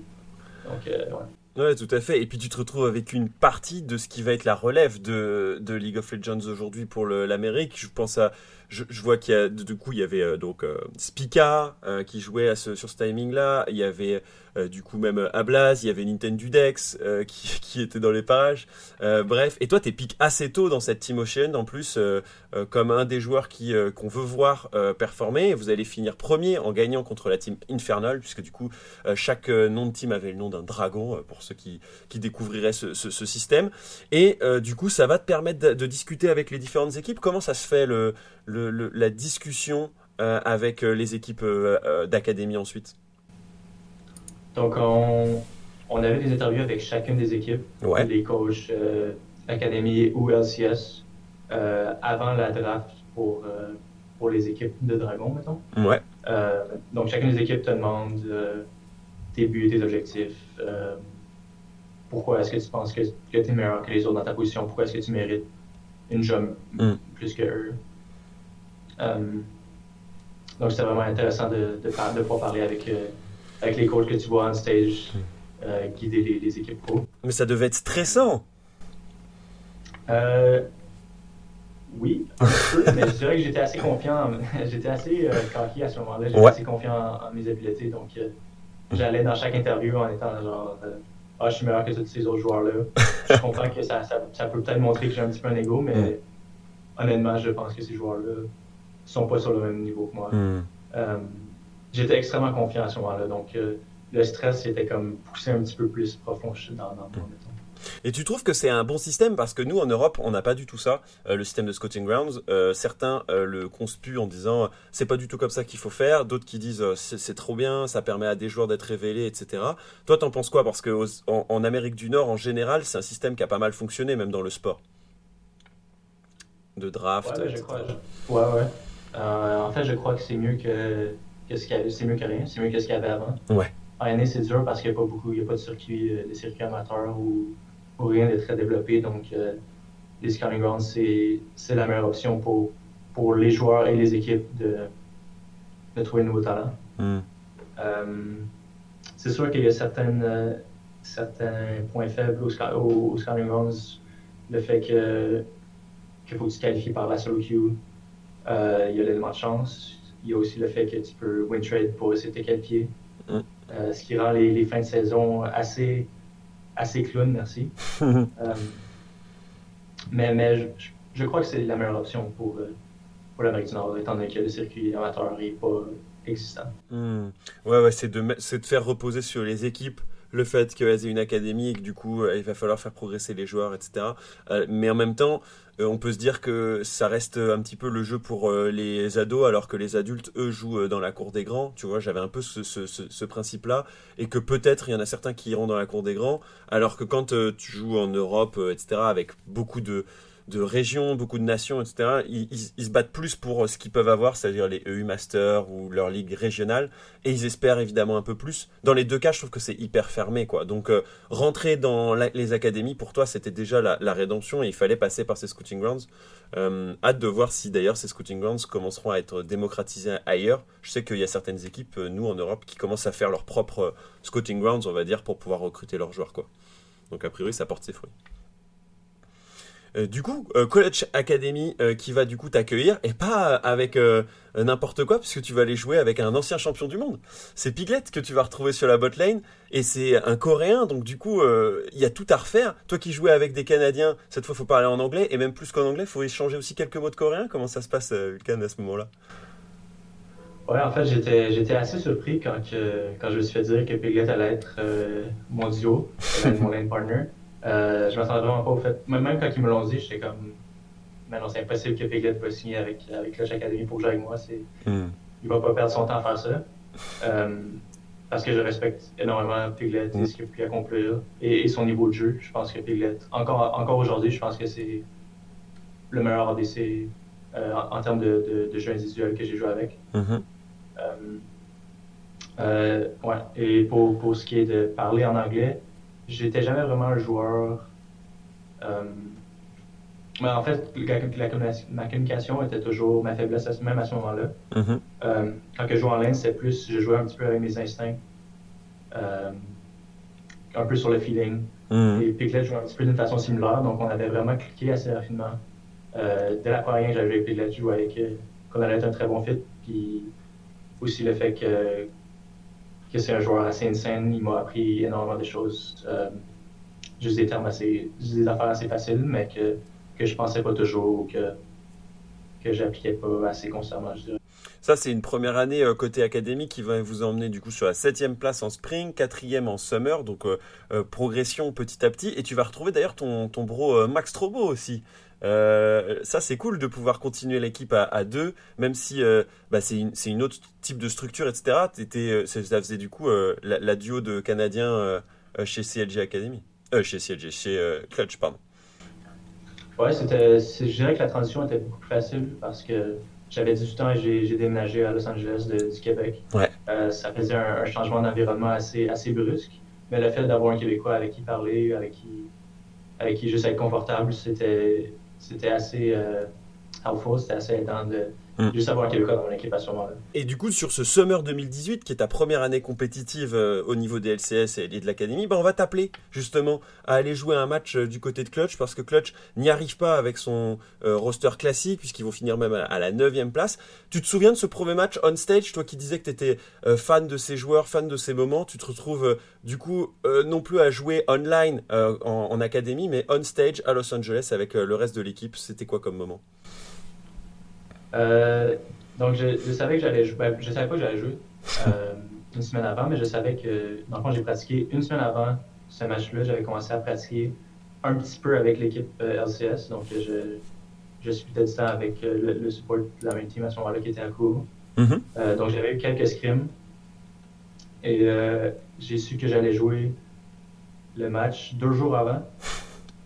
Donc, euh, ouais. Ouais, tout à fait. Et puis tu te retrouves avec une partie de ce qui va être la relève de, de League of Legends aujourd'hui pour l'Amérique. Je pense à, je, je vois qu'il y a, du coup, il y avait euh, donc euh, Spica euh, qui jouait à ce, sur ce timing-là. Il y avait du coup même Ablaz, il y avait Nintendo Dex qui, qui était dans les pages. Bref, et toi, t'es piqué assez tôt dans cette Team Ocean, en plus, comme un des joueurs qui qu'on veut voir performer. Vous allez finir premier en gagnant contre la Team Infernal, puisque du coup, chaque nom de team avait le nom d'un dragon, pour ceux qui, qui découvriraient ce, ce- ce système. Et du coup, ça va te permettre de, de discuter avec les différentes équipes. Comment ça se fait le, le- le- la discussion euh, avec euh, les équipes euh, d'académie ensuite Donc, on, on avait des interviews avec chacune des équipes, Ouais. les coachs Académie ou LCS, avant la draft pour, pour les équipes de Dragon, mettons. Ouais. Donc, chacune des équipes te demande tes buts, tes objectifs. euh, pourquoi est-ce que tu penses que, que tu es meilleur que les autres dans ta position? Pourquoi est-ce que tu mérites une job Mm. plus que eux? Euh, donc, c'était vraiment intéressant de, de, pouvoir parler avec, euh, avec les coachs que tu vois on stage, euh, guider les, les équipes pro. Mais ça devait être stressant. Oui, un peu, mais je dirais que j'étais assez confiant. J'étais assez euh, cocky à ce moment-là. J'étais Ouais. assez confiant en, en mes habiletés. Donc, euh, j'allais dans chaque interview en étant genre euh, Ah, je suis meilleur que tous ces autres joueurs-là. je comprends que ça, ça, ça peut peut-être montrer que j'ai un petit peu un ego, mais Mm. honnêtement, je pense que ces joueurs-là sont pas sur le même niveau que moi. Hmm. Euh, j'étais extrêmement confiant à ce moment-là. Donc, euh, le stress était comme poussé un petit peu plus profond dans, dans moi, mettons. Et tu trouves que c'est un bon système? Parce que nous en Europe on n'a pas du tout ça, euh, le système de Scouting Grounds. Euh, certains euh, le conspuent en disant c'est pas du tout comme ça qu'il faut faire, d'autres qui disent c'est trop bien, ça permet à des joueurs d'être révélés, etc. Toi t'en penses quoi? Parce que aux- en, en Amérique du Nord en général c'est un système qui a pas mal fonctionné même dans le sport. De draft. Ouais, je etc. crois. je- Ouais, ouais. Euh, en fait, je crois que c'est mieux que, que ce qu'il y avait, c'est mieux que rien. C'est mieux que ce qu'il y avait avant. Ouais. En année, c'est dur parce qu'il n'y a pas beaucoup, il y a pas de circuit, euh, de circuit amateur ou rien de très développé. Donc, les Scouting Grounds, c'est la meilleure option pour, pour les joueurs et les équipes de, de trouver de nouveaux talents. Hmm. c'est sûr qu'il y a certaines, certains points faibles au, au, Scouting Grounds. Le fait que qu'il faut que tu te qualifies par la solo queue. Il y a l'élément de chance. Il y a aussi le fait que tu peux win trade pour essayer de te qualifier. Mm. Euh, ce qui rend les, fins de saison assez, assez clown, merci. euh, mais mais je, crois que c'est la meilleure option pour, euh, pour l'Amérique du Nord, étant donné que le circuit amateur n'est pas existant. Mm. Ouais, ouais, c'est de, de faire reposer sur les équipes le fait qu'elles aient une académie et que du coup euh, il va falloir faire progresser les joueurs, etc. Euh, mais en même temps, euh, on peut se dire que ça reste un petit peu le jeu pour les ados, alors que les adultes, eux, jouent dans la cour des grands. Tu vois, j'avais un peu ce, ce principe-là, et que peut-être il y en a certains qui iront dans la cour des grands, alors que quand tu joues en Europe, etc., avec beaucoup de de régions, beaucoup de nations, etc., ils, se battent plus pour euh, ce qu'ils peuvent avoir, c'est-à-dire les EU Masters ou leur ligue régionale, et ils espèrent évidemment un peu plus. Dans les deux cas, je trouve que c'est hyper fermé, quoi. Donc, euh, rentrer dans les académies, pour toi, c'était déjà la, rédemption, et il fallait passer par ces scouting grounds. Euh, hâte de voir si d'ailleurs ces scouting grounds commenceront à être démocratisés ailleurs. Je sais qu'il y a certaines équipes, nous en Europe, qui commencent à faire leur propre scouting grounds, on va dire, pour pouvoir recruter leurs joueurs, quoi. Donc, a priori, ça porte ses fruits. Euh, du coup, euh, College Academy euh, qui va du coup t'accueillir et pas avec n'importe quoi puisque tu vas aller jouer avec un ancien champion du monde. C'est Piglet que tu vas retrouver sur la bot lane et c'est un Coréen donc du coup il y a tout à refaire. Toi qui jouais avec des Canadiens, cette fois faut parler en anglais et même plus qu'en anglais, faut échanger aussi quelques mots de coréen. Comment ça se passe Vulcan à ce moment-là? Ouais, en fait, j'étais, j'étais assez surpris quand, quand je me suis fait dire que Piglet allait être mon duo, mon lane partner. Euh, je m'attendais vraiment pas au fait. Même quand ils me l'ont dit, j'étais comme. Mais non, c'est impossible que Piglet va signer avec, avec Clutch Academy pour jouer avec moi. C'est, mm. Il va pas perdre son temps à faire ça. Euh, parce que je respecte énormément Piglet et ce qu'il a pu accomplir et, son niveau de jeu. Je pense que Piglet, encore, encore aujourd'hui, je pense que c'est le meilleur ADC euh, en, termes de, de, jeu individuel que j'ai joué avec. Mm-hmm. Euh, ouais. Et pour, pour ce qui est de parler en anglais, j'étais jamais vraiment un joueur. Euh, mais en fait, ma communication était toujours ma faiblesse, même à ce moment-là. Mm-hmm. Euh, quand je jouais en ligne, c'était plus, je jouais un petit peu avec mes instincts, euh, un peu sur le feeling. Mm-hmm. Et Piglet jouait un petit peu d'une façon similaire, donc on avait vraiment cliqué assez rapidement. dès la première que j'avais avec Piglet, je jouais avec, qu'on allait être un très bon fit. Puis aussi le fait que que c'est un joueur assez insane. Il m'a appris énormément de choses. Euh, juste des termes des affaires assez faciles, mais que, que je pensais pas toujours ou que, que j'appliquais pas assez constamment. Ça, c'est une première année euh, côté académie qui va vous emmener du coup sur la septième place en spring, quatrième en summer, donc euh, progression petit à petit. Et tu vas retrouver d'ailleurs ton, ton bro Max Trobo aussi, euh, ça, c'est cool de pouvoir continuer l'équipe à, deux, même si euh, bah, c'est une, une, autre type de structure, etc. Étais, euh, ça faisait du coup la, duo de Canadiens chez CLG Academy. chez CLG, chez Clutch, pardon. Ouais, c'était, je dirais que la transition était beaucoup plus facile parce que j'avais 18 ans et j'ai, déménagé à Los Angeles du Québec. Ouais. ça faisait un, changement d'environnement assez, assez brusque, mais le fait d'avoir un Québécois avec qui parler, avec qui, avec qui juste être confortable, c'était, c'était assez euh, helpful, c'était assez aidant de mm. juste avoir quelqu'un dans mon équipe à ce moment-là. Et du coup, sur ce Summer 2018, qui est ta première année compétitive euh, au niveau des LCS et de l'Académie, ben on va t'appeler justement à aller jouer un match euh, du côté de Clutch parce que Clutch n'y arrive pas avec son roster classique puisqu'ils vont finir même à, la 9 place. Tu te souviens de ce premier match on stage, toi qui disais que tu étais fan de ces joueurs, fan de ces moments, tu te retrouves du coup non plus à jouer online en, en, académie mais on stage à Los Angeles avec le reste de l'équipe. C'était quoi comme moment? Euh, donc, je, savais que j'allais jouer. Ben, je savais pas que j'allais jouer euh, une semaine avant, mais je savais que, dans le fond, j'ai pratiqué une semaine avant ce match-là. J'avais commencé à pratiquer un petit peu avec l'équipe euh, LCS. Donc, je, je suis peut-être temps avec le, support de la même team à ce moment-là qui était à court. Mm-hmm. donc, j'avais eu quelques scrims. Et j'ai su que j'allais jouer le match deux jours avant.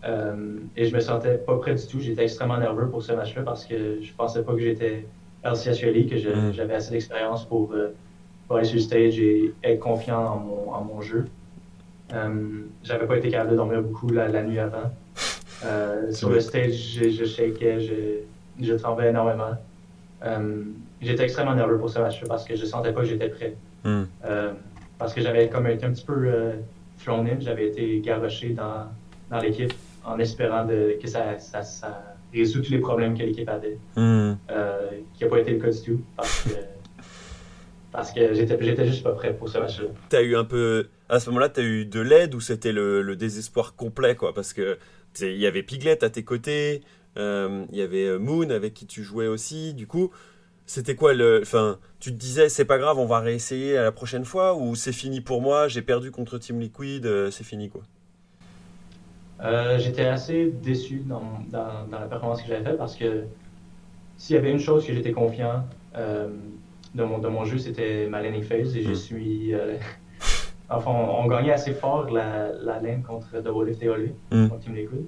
Euh, et je me sentais pas prêt du tout. J'étais extrêmement nerveux pour ce match-là parce que je pensais pas que j'étais LCS ready, que mm. j'avais assez d'expérience pour, euh, pour, aller sur le stage et être confiant en mon, en mon jeu. Euh, j'avais pas été capable de dormir beaucoup la, la nuit avant. Sur le stage, je, je shakeais, je, je tremblais énormément. J'étais extrêmement nerveux pour ce match parce que je sentais pas que j'étais prêt. Euh, parce que j'avais comme été un petit peu thrown in, j'avais été garoché dans, dans l'équipe en espérant de, que ça, ça, ça résout tous les problèmes que l'équipe avait. Hmm. Euh, qui n'a pas été le cas du tout parce que, parce que j'étais, j'étais juste pas prêt pour ce match-là. T'as eu un peu. À ce moment-là, t'as eu de l'aide ou c'était le, le désespoir complet, quoi? Parce que il y avait Piglet à tes côtés, euh, il y avait Moon avec qui tu jouais aussi. Du coup, c'était quoi le. Enfin, tu te disais, c'est pas grave, on va réessayer à la prochaine fois ou c'est fini pour moi, j'ai perdu contre Team Liquid, euh, c'est fini, quoi? Euh, j'étais assez déçu dans, dans, dans la performance que j'avais faite parce que s'il y avait une chose que j'étais confiant euh, de, mon, de mon jeu, c'était ma laning phase et je Mm. suis. euh, enfin, on, on gagnait assez fort la, la lane contre Double Lift et Olé, Mm. contre Team Liquid,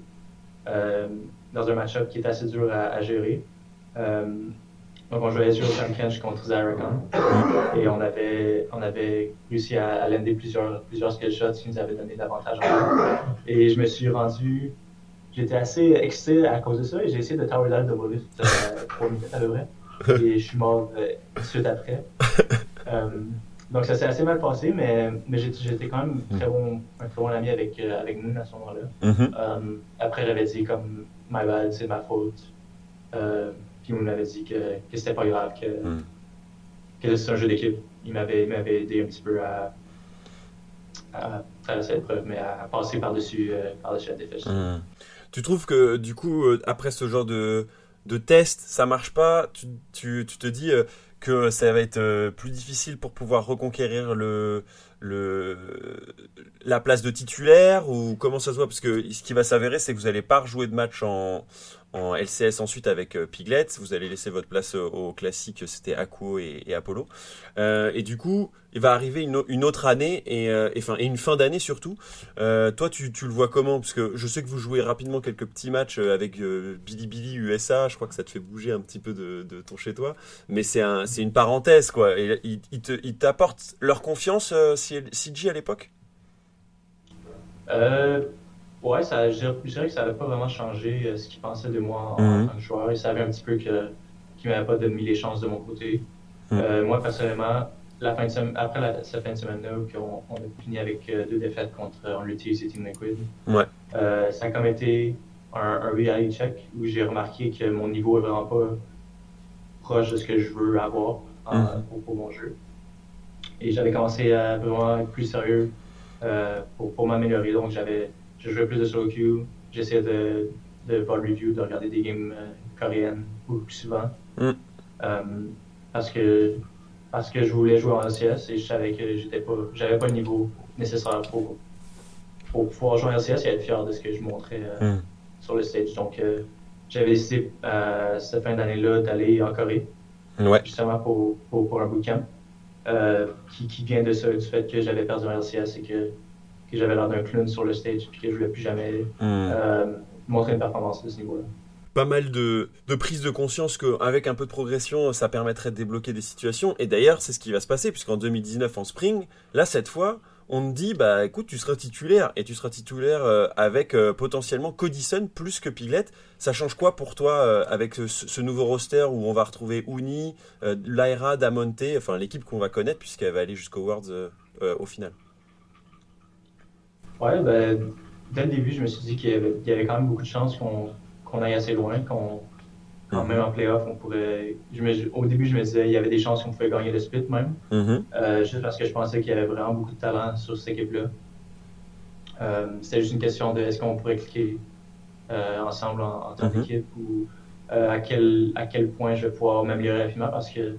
dans un match-up qui était assez dur à, à gérer. Donc, on jouait sur Kench contre Zarakan et on avait, on avait réussi à, à lander plusieurs, plusieurs skill shots qui nous avaient donné l'avantage en. Et je me suis rendu. J'étais assez excité à cause de ça et j'ai essayé de tower dive de Wolf euh, minutes à peu près. Et je suis mort euh, suite après. Euh, donc ça s'est assez mal passé, mais, mais j'étais quand même très bon, un très bon ami avec, euh, avec Moon à ce moment-là. Mhm. Euh, après, j'avais dit comme my bad, c'est ma faute. Puis Moon m'avait dit que, que c'était pas grave, que, Mm. que c'est un jeu d'équipe. Il m'avait aidé un petit peu à, à traverser l'épreuve, mais à, passer par-dessus euh, par-dessus la défaite. Hmm. Tu trouves que du coup, euh, après ce genre de, de test, ça marche pas? Tu, tu, tu te dis euh, que ça va être plus difficile pour pouvoir reconquérir le, le, la place de titulaire ou comment ça se voit? Parce que ce qui va s'avérer, c'est que vous n'allez pas rejouer de match en, LCS ensuite avec euh, Piglet. Vous allez laisser votre place euh, au classique, c'était Aquo et, Apollo. Euh, et du coup, il va arriver une, au- une autre année et, euh, une fin d'année surtout. Toi, tu, tu le vois comment? Parce que je sais que vous jouez rapidement quelques petits matchs avec Billy Billy USA. Je crois que ça te fait bouger un petit peu de, ton chez toi. Mais c'est un, une parenthèse, quoi. Ils ils te- ils t'apportent leur confiance, euh, CG à l'époque? Euh, ouais, ça, je, je dirais que ça n'avait pas vraiment changé euh, ce qu'ils pensaient de moi en, Mhm. en tant que joueur. Ils savaient un petit peu que, qu'ils ne m'avaient pas donné les chances de mon côté. Mhm. Euh, moi, personnellement, la fin de semaine, après la, cette fin de semaine-là, qu'on on a fini avec euh, deux défaites contre et Team Liquid, Ouais. ça a comme été un, un reality check où j'ai remarqué que mon niveau est vraiment pas proche de ce que je veux avoir en- Mhm. pour, pour mon jeu. Et j'avais commencé à vraiment être plus sérieux euh, pour, pour m'améliorer. Donc, j'avais, je jouais plus de solo queue, j'essayais de, de voir le review, de regarder des games euh, coréennes beaucoup plus souvent. Mm. Euh, parce que parce que je voulais jouer en LCS et je savais que j'étais pas, j'avais pas le niveau nécessaire pour, pour pouvoir jouer en LCS et être fier de ce que je montrais euh, Mm. sur le stage. Donc, euh, j'avais décidé euh, cette fin d'année-là d'aller en Corée Ouais. justement pour, pour, pour un bootcamp euh, qui, qui vient de ça, du fait que j'avais perdu un LCS et que, que j'avais l'air d'un clown sur le stage puis que je voulais plus jamais Hmm. euh, montrer une performance de ce niveau-là. pas mal de, de prise de conscience qu'avec un peu de progression, ça permettrait de débloquer des situations. Et d'ailleurs, c'est ce qui va se passer, puisqu'en 2019, en spring, là, cette fois, on te dit, bah écoute, tu seras titulaire, et tu seras titulaire euh, avec euh, potentiellement Codison plus que Piglet. Ça change quoi pour toi euh, avec ce, nouveau roster où on va retrouver Uni, Lyra, Damonte, enfin l'équipe qu'on va connaître, puisqu'elle va aller jusqu'au Worlds au final? Ouais, ben, dès le début, je me suis dit qu'il y avait, quand même beaucoup de chances qu'on aille assez loin, qu'on quand même en playoff, on pourrait. Je me- au début, je me disais il y avait des chances qu'on pouvait gagner le split même. Mhm. Euh, juste parce que je pensais qu'il y avait vraiment beaucoup de talent sur cette équipe-là. Euh, C'était juste une question de est-ce qu'on pourrait cliquer euh, ensemble en, en tant Mhm. qu'équipe ou à, quel, à quel point je vais pouvoir m'améliorer rapidement parce que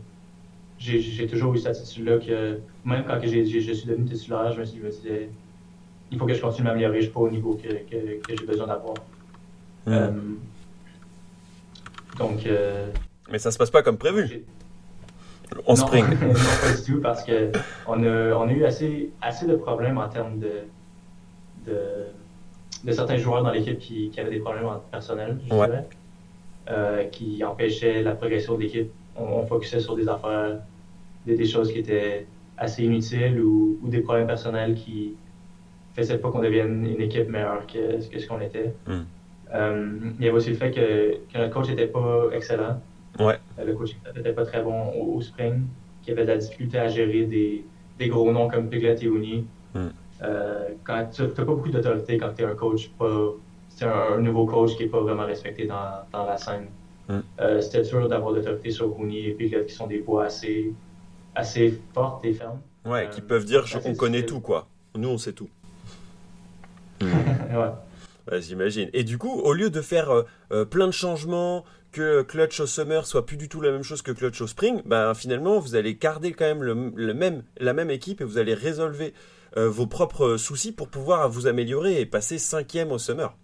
j'ai toujours eu cette attitude-là que même quand je suis devenu titulaire, je me, suis, je me disais il faut que je continue de m'améliorer, je suis pas au niveau que, que, que j'ai besoin d'avoir. Mhm. Euh, donc, euh, Mais ça se passe pas comme prévu en non, spring. non, pas du tout, parce que on a, on a eu assez, assez de problèmes en termes de, de, de certains joueurs dans l'équipe qui, qui avaient des problèmes personnels, je Ouais. dirais, euh, qui empêchaient la progression de l'équipe. On, on focusait sur des affaires, des, des choses qui étaient assez inutiles ou, ou des problèmes personnels qui faisait pas qu'on devienne une équipe meilleure que, que ce qu'on était. Mm. Euh, il y avait aussi le fait que, que notre coach n'était pas excellent. Ouais. Euh, Le coach n'était pas très bon au, au spring, qui avait de la difficulté à gérer des, des gros noms comme Piglet et Uni. Mm. Euh, quand tu n'as pas beaucoup d'autorité quand tu es un coach, pas, c'est un, un nouveau coach qui n'est pas vraiment respecté dans, dans la scène. Mm. Euh, C'était dur d'avoir d'autorité sur Rooney et Piglet qui sont des voix assez, assez fortes et fermes. Ouais, qui peuvent dire je- on connaît tout quoi. Nous on sait tout. ouais. Ouais, J'imagine. Et du coup, au lieu de faire euh, euh, plein de changements, que Clutch au Summer soit plus du tout la même chose que Clutch au Spring, ben finalement vous allez garder quand même le, le même, la même équipe et vous allez résolver euh, vos propres soucis pour pouvoir vous améliorer et passer cinquième au Summer.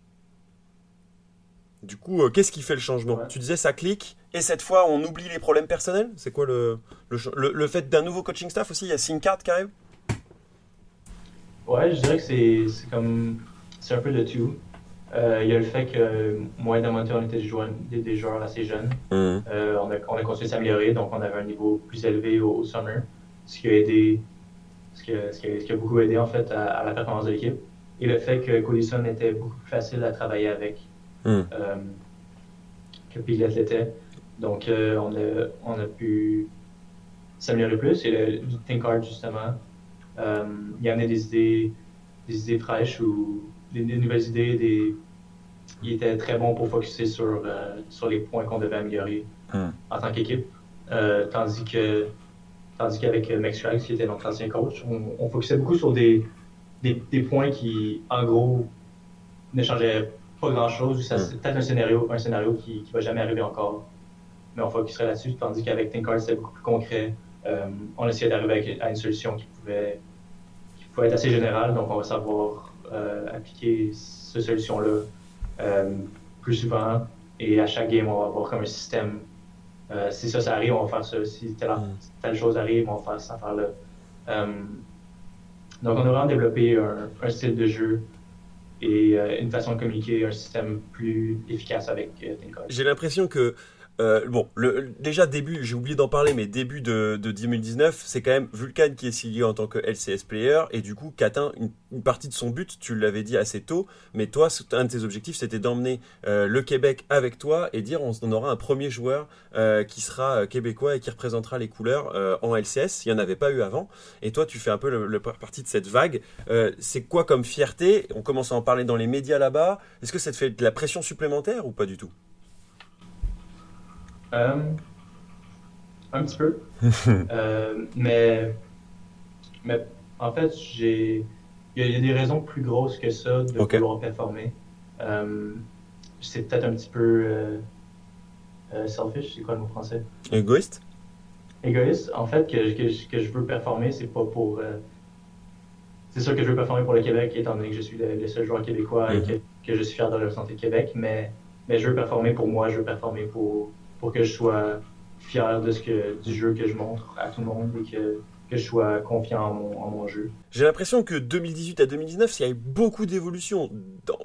Du coup, euh, qu'est-ce qui fait le changement? Ouais. Tu disais ça clique? Et cette fois on oublie les problèmes personnels? C'est quoi le, le, le- le fait d'un nouveau coaching staff aussi? Il y a Sincard qui arrive? Ouais, je dirais que c'est c'est comme. C'est un peu de tout. Euh, Il y a le fait que moi et Damonte, on était des joueurs, des, des joueurs assez jeunes. Mhm. Euh, on, a, on a continué de s'améliorer, donc on avait un niveau plus élevé au, au summer, ce qui a aidé, ce qui a, ce qui a- ce qui a beaucoup aidé en fait à, à la performance de l'équipe. Et le fait que Codison était beaucoup plus facile à travailler avec euh, que Piglet l'était. Donc euh, on, a, on a pu s'améliorer plus. Et le Think Hard, justement, euh, il y en a des idées, des idées fraîches ou des, des nouvelles idées. Des... Il était très bon pour focuser sur, euh, sur les points qu'on devait améliorer Hmm. en tant qu'équipe. Euh, tandis que tandis qu'avec euh, Max Schrags, qui était notre ancien coach, on, on focusait beaucoup sur des, des, des points qui, en gros, ne changeaient pas grand-chose. Ça, Hmm. C'est peut-être un scénario, un scénario qui ne va jamais arriver encore. Mais on focuserait là-dessus. Tandis qu'avec Think Hard, c'était beaucoup plus concret. Euh, on essayait d'arriver à une solution qui pouvait, qui pouvait être assez générale. Donc, on va savoir appliquer cette solution-là euh, plus souvent. Et à chaque game, on va avoir comme un système. Euh, si ça, ça arrive, on va faire ça. Si telle, Mm. telle chose arrive, on va faire cette affaire-là. Euh, donc, on a vraiment développé un, un style de jeu et euh, une façon de communiquer, un système plus efficace avec euh. J'ai l'impression que euh, bon, le, déjà début, j'ai oublié d'en parler, mais début de, de 2019, c'est quand même Vulcan qui est signé en tant que LCS player et du coup qui atteint une, partie de son but. Tu l'avais dit assez tôt, mais toi, un de tes objectifs, c'était d'emmener euh, le Québec avec toi et dire on, on aura un premier joueur euh, qui sera québécois et qui représentera les couleurs en LCS. Il n'y en avait pas eu avant. Et toi, tu fais un peu le, partie de cette vague. C'est quoi comme fierté? On commence à en parler dans les médias là-bas. Est-ce que ça te fait de la pression supplémentaire ou pas du tout? Un petit peu. Euh, mais, mais en fait, j'ai, il y, a- il y a des raisons plus grosses que ça de Ok. vouloir performer. Euh, c'est peut-être un petit peu euh, euh, selfish, c'est quoi le mot français? Égoïste? Égoïste. En fait, que, que, je- que je veux performer, c'est pas pour. euh, c'est sûr que je veux performer pour le Québec, étant donné que je suis le, le seul joueur québécois et Mhm. que, que je suis fier de représenter le Québec, mais, mais je veux performer pour moi, je veux performer pour, pour que je sois fier de ce que, du jeu que je montre à tout le monde et que, que je sois confiant en mon, jeu. J'ai l'impression que 2018 à 2019, il y a eu beaucoup d'évolutions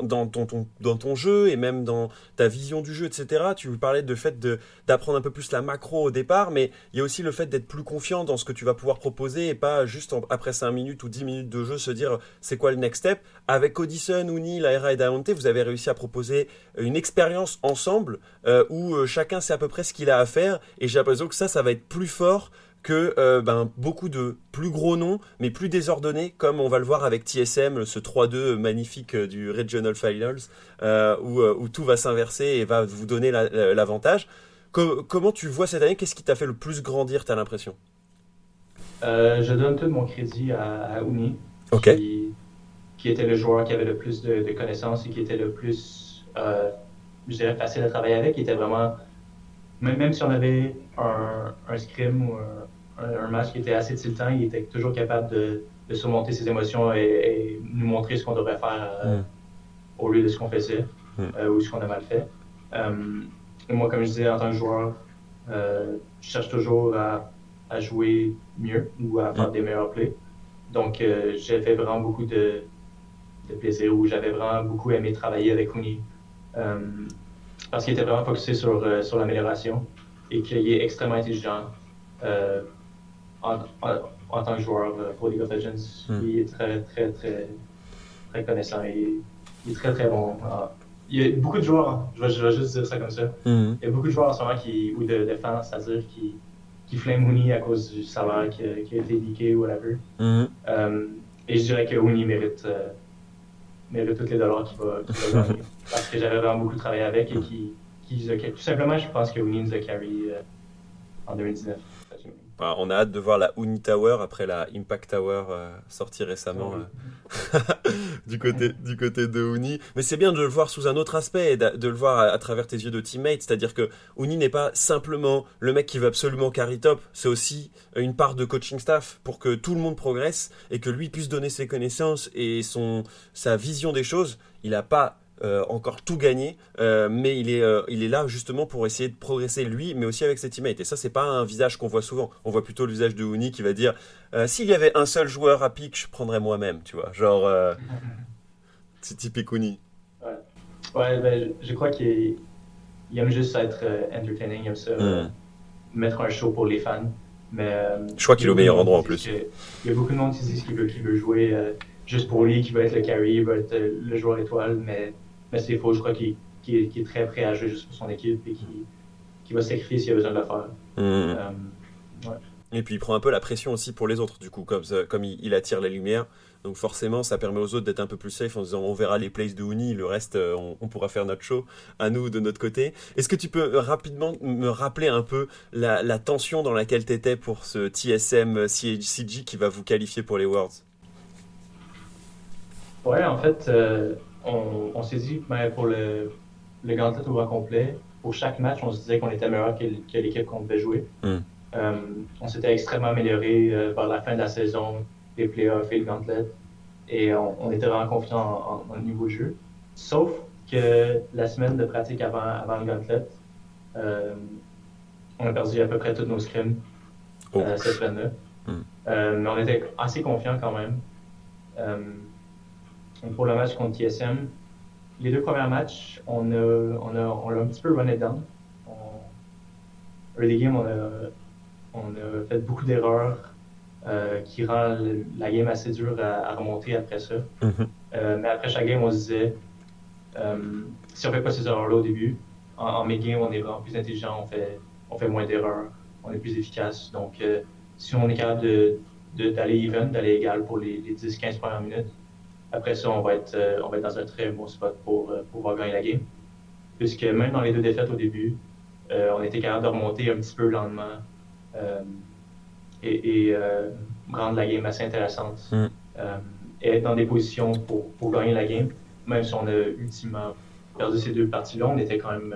dans, ton, jeu et même dans ta vision du jeu, etc. Tu parlais de fait d'apprendre un peu plus la macro au départ, mais il y a aussi le fait d'être plus confiant dans ce que tu vas pouvoir proposer et pas juste après 5 minutes ou 10 minutes de jeu se dire c'est quoi le next step? Avec Odysseus, Uni, Laera et Damonte, vous avez réussi à proposer une expérience ensemble euh, où euh, chacun sait à peu près ce qu'il a à faire et j'ai l'impression que ça, ça va être plus fort que euh, ben, beaucoup de plus gros noms, mais plus désordonnés, comme on va le voir avec TSM, ce 3-2 magnifique euh, du Regional Finals, euh, où, où tout va s'inverser et va vous donner la- la- l'avantage. Co- comment tu vois cette année? Qu'est-ce qui t'a fait le plus grandir, t'as l'impression? Euh, je donne tout mon crédit à, à Uni, qui, qui était le joueur qui avait le plus de, de connaissances et qui était le plus, je dirais, facile à travailler avec. Il était vraiment, même, même si on avait un, un scrim ou un, un- match qui était assez tiltant, il était toujours capable de, de surmonter ses émotions et, et nous montrer ce qu'on devrait faire euh, Mm. au lieu de ce qu'on faisait Mm. euh, ou ce qu'on a mal fait. Euh, et moi, comme je disais, en tant que joueur, euh, je cherche toujours à, à jouer mieux ou à faire Mm. des meilleurs plays. Donc, j'ai fait vraiment beaucoup de, de plaisir ou j'avais vraiment beaucoup aimé travailler avec Uni parce qu'il était vraiment focusé sur, euh, sur l'amélioration et qu'il est extrêmement intelligent euh, en, en, en tant que joueur euh, pour League of Legends. Mm. Il est très, très, très très connaissant et il est très très bon. Ah, il y a beaucoup de joueurs, hein. je vais, je vais juste dire ça comme ça. Mhm. Il y a beaucoup de joueurs en ce moment qui, ou de, de fans, c'est-à-dire qui, qui flame Mooney à cause du salaire qui, a- qui a été leaké ou whatever. Euh, et je dirais que Mooney mérite, euh, mérite tous les dollars qu'il va, qu'il va gagner. Parce que j'avais vraiment beaucoup travaillé avec et qui, qui tout simplement, je pense que nous a carry euh, en 2019. Voilà, on a hâte de voir la Uni Tower après la Impact Tower euh, sortie récemment euh, du, côté, du côté de Uni. Mais c'est bien de le voir sous un autre aspect et de le voir à, à travers tes yeux de teammate. C'est-à-dire que Uni n'est pas simplement le mec qui veut absolument carry top, c'est aussi une part de coaching staff pour que tout le monde progresse et que lui puisse donner ses connaissances et son, sa vision des choses. Il n'a pas euh, encore tout gagné, euh, mais il est, euh, il est là justement pour essayer de progresser lui, mais aussi avec ses teammates. Et ça, c'est pas un visage qu'on voit souvent. On voit plutôt le visage de Uni qui va dire s'il y avait un seul joueur à pick, je prendrais moi-même, tu vois. Genre, c'est typique Uni. Ouais, ben, je, je crois qu'il il aime juste être entertaining, il aime ça, euh, Mm. mettre un show pour les fans. Mais, Je crois qu'il est au meilleur endroit, en qui que- Il y a beaucoup de monde qui disent qu'il veut, qu'il veut jouer juste pour lui, qu'il veut être le carry, il veut être le joueur étoile, mais, mais c'est faux. Je crois qu'il qu'il est, très prêt à jouer juste pour son équipe et qu'il qu'il va sacrifier s'il a besoin de le faire. Mm. Euh, Et puis il prend un peu la pression aussi pour les autres, du coup, comme, comme il, il attire la lumière. Donc forcément, ça permet aux autres d'être un peu plus safe en disant on verra les plays de Uni, le reste, euh, on, on pourra faire notre show à nous de notre côté. Est-ce que tu peux euh, rapidement me rappeler un peu la, la tension dans laquelle tu étais pour ce TSM CG qui va vous qualifier pour les Worlds? Ouais, en fait, euh, on, on s'est dit ben, pour le, le au grand complet, pour chaque match, on se disait qu'on était meilleur que, que l'équipe qu'on devait jouer. Mm. Euh, on s'était extrêmement amélioré euh, vers la fin de la saison, les playoffs et le gauntlet. Et on, on était vraiment confiant en, en- en niveau de jeu. Sauf que la semaine de pratique avant, avant le gauntlet, euh, on a perdu à peu près tous nos scrims Oh. euh, cette semaine-là. Mm. Mais on était assez confiants quand même. Pour le match contre TSM, les deux premiers matchs, on a, on a, on a un petit peu run it down. On, early game, on a, on a fait beaucoup d'erreurs euh, qui rend le- la game assez dure à, à remonter après ça. Mhm. Euh, mais après chaque game, on se disait, euh, si on fait pas ces erreurs-là au début, en, en mid-game, on est vraiment plus intelligent, on fait, on fait moins d'erreurs, on est plus efficace. Donc, si on est capable de- de- d'aller even, d'aller égal pour les, les 10-15 premières minutes, après ça, on va être, euh, on va être dans un très bon spot pour euh, pouvoir gagner la game. Puisque même dans les deux défaites au début, euh, on était capable de remonter un petit peu lentement euh, et, et, rendre la game assez intéressante. Mm. Et être dans des positions pour, pour gagner la game, même si on a ultimement perdu ces deux parties-là, on était quand même,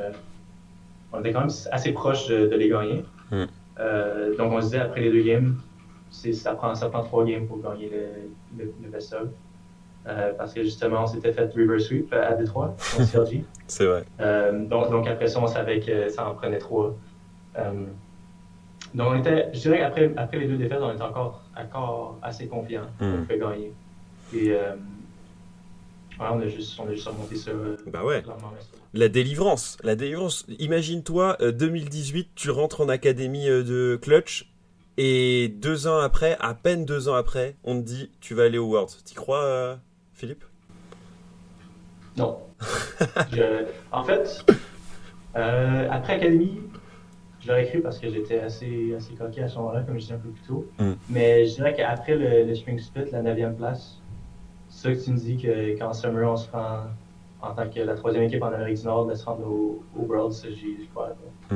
on était quand même assez proche de, de les gagner. Mm. Euh, donc on se disait après les deux games, ça prend, ça prend trois games pour gagner le, le, le. Euh, parce que justement, on s'était fait river sweep à Détroit, CLG. C'est vrai. Euh, donc, donc après ça, on savait que ça en prenait trois. Euh, donc on était, je dirais qu'après après les deux défaites, on était encore, encore assez confiant qu'on Mm. pouvait gagner. Et ouais, on a juste, on a juste remonté ça. Bah ouais. La délivrance, la délivrance. Imagine-toi, euh, 2018, tu rentres en académie de Clutch et deux ans après, à peine deux ans après, on te dit tu vas aller au Worlds. T'y crois, Philippe Non. Je- en fait, euh, après Académie, je l'aurais cru parce que j'étais assez, assez coquet à ce moment-là, comme je disais un peu plus tôt. Mm. Mais je dirais qu'après le, le Spring Split, la 9e place, c'est ça que tu me dis que qu'en Summer, on se rend en tant que la troisième équipe en Amérique du Nord de se rendre au, au World, ça, j'y crois pas.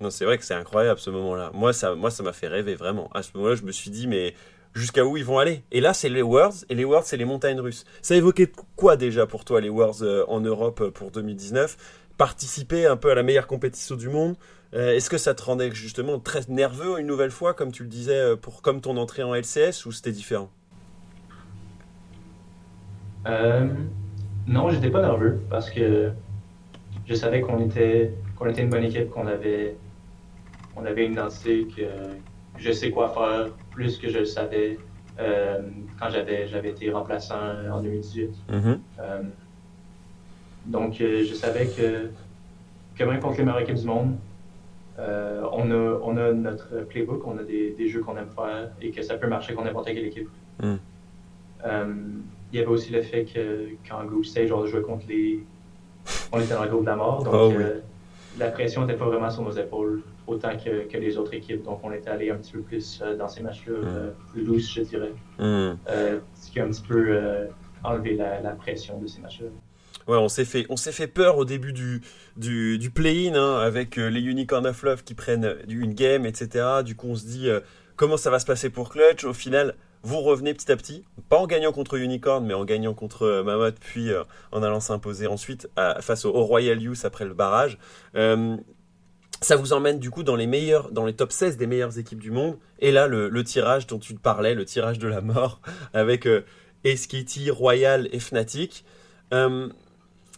Non, c'est vrai que c'est incroyable ce moment-là. Moi, ça, moi, ça m'a fait rêver vraiment. À ce moment-là, je me suis dit, mais jusqu'à où ils vont aller. Et là, c'est les Worlds, et les Worlds, c'est les montagnes russes. Ça évoquait quoi déjà pour toi, les Worlds euh, en Europe euh, pour 2019 Participer un peu à la meilleure compétition du monde Euh, Est-ce que ça te rendait justement très nerveux une nouvelle fois, comme tu le disais, pour comme ton entrée en LCS, ou c'était différent? Non, j'étais pas nerveux parce que je savais qu'on était, qu'on était une bonne équipe, qu'on avait, on avait une identité, que je sais quoi faire plus que je le savais euh, quand j'avais, j'avais été remplaçant en 2018. Mhm. Euh, donc, euh, je savais que, que même contre les meilleures équipes du monde, on, a, on a notre playbook, on a des, des jeux qu'on aime faire et que ça peut marcher contre n'importe quelle équipe. Mm. il y avait aussi le fait que quand Group Stage, on jouait contre les. On était dans le groupe de la mort, donc Ah oui. la pression n'était pas vraiment sur nos épaules autant que, que les autres équipes. Donc, on était allé un petit peu plus euh, dans ces matchs-là, euh, plus loose, je dirais. Hmm. Euh, ce qui a un petit peu enlevé la, la pression de ces matchs-là. Ouais, on s'est fait, on s'est fait peur au début du, du, du play-in hein, avec les Unicorn of Love qui prennent une game, etc. Du coup, on se dit comment ça va se passer pour Clutch? Au final, vous revenez petit à petit, pas en gagnant contre Unicorn, mais en gagnant contre Mammoth, puis en allant s'imposer ensuite à- face au, au Royal Youth après le barrage. Euh, ça vous emmène du coup dans les meilleurs, dans les top 16 des meilleures équipes du monde. Et là, le, tirage dont tu parlais, le tirage de la mort, avec euh, SKT, Royal et Fnatic. Euh,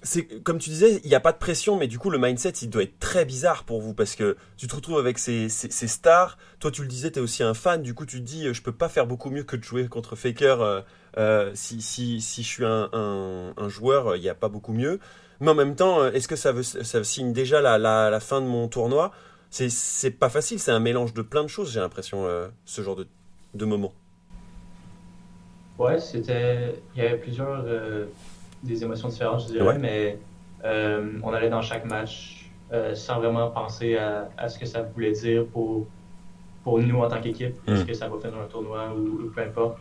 c'est comme tu disais, il n'y a pas de pression, mais du coup le mindset il doit être très bizarre pour vous parce que tu te retrouves avec ces, stars. Toi tu le disais, tu es aussi un fan, du coup tu te dis euh, je peux pas faire beaucoup mieux que de jouer contre Faker. euh, si, si, si je suis un, joueur, il n'y a pas beaucoup mieux. Mais en même temps, euh, est-ce que ça, veut, ça signe déjà la, la, la fin de mon tournoi? C'est pas facile, c'est un mélange de plein de choses, j'ai l'impression, euh, ce genre de, de moment. Ouais, c'était. Il y avait plusieurs euh, des émotions différentes, je dirais, Ouais. mais euh, on allait dans chaque match sans vraiment penser à, à ce que ça voulait dire pour, pour nous en tant qu'équipe, est-ce Mm. que ça va faire dans un tournoi ou, ou peu importe.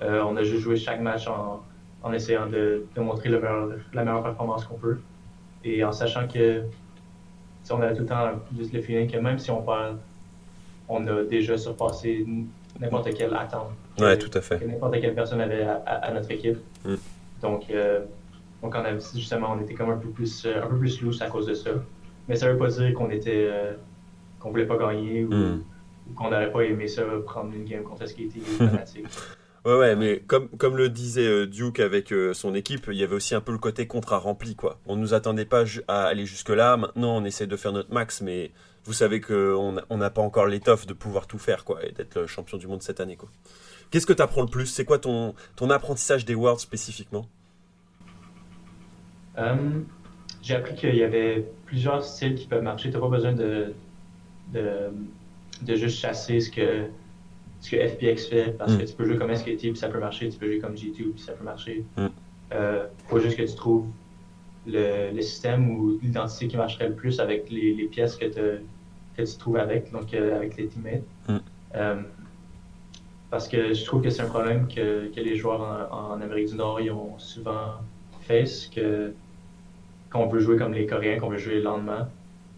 On a juste joué chaque match en, en essayant de, de montrer le meilleur- la meilleure performance qu'on peut et en sachant que sais, on avait tout le temps juste le feeling que même si on perd, on a déjà surpassé n'importe quelle attente. Que- tout à fait. que n'importe quelle personne avait à, à- à notre équipe. Mm. Donc, euh, donc on avait, justement, on était comme un peu plus, euh, un peu plus loose à cause de ça. Mais ça veut pas dire qu'on était, euh, qu'on voulait pas gagner ou, Mm. ou qu'on n'aurait pas aimé ça prendre une game contre SKT ou Fnatic. Ouais, mais comme, comme le disait euh, Duke avec euh, son équipe, il y avait aussi un peu le côté contrat rempli, quoi. On nous attendait pas à aller jusque-là. Maintenant, on essaie de faire notre max, mais vous savez qu'on n'a on pas encore l'étoffe de pouvoir tout faire, quoi, et d'être le champion du monde cette année, quoi. Qu'est-ce que tu apprends le plus? C'est quoi ton, ton apprentissage des Worlds spécifiquement? Euh, J'ai appris qu'il y avait plusieurs styles qui peuvent marcher. Tu n'as pas besoin de, de juste chasser ce que, ce que FPX fait parce Mm. que tu peux jouer comme SKT puis ça peut marcher, tu peux jouer comme G2 puis ça peut marcher. Mm. Euh, faut juste que tu trouves le, le système ou l'identité qui marcherait le plus avec les, les pièces que, te- que tu trouves avec, donc euh, avec les teammates. Mm. Euh, parce que je trouve que c'est un problème que, que les joueurs en, en Amérique du Nord ils ont souvent face, que qu'on veut jouer comme les Coréens, qu'on veut jouer lentement.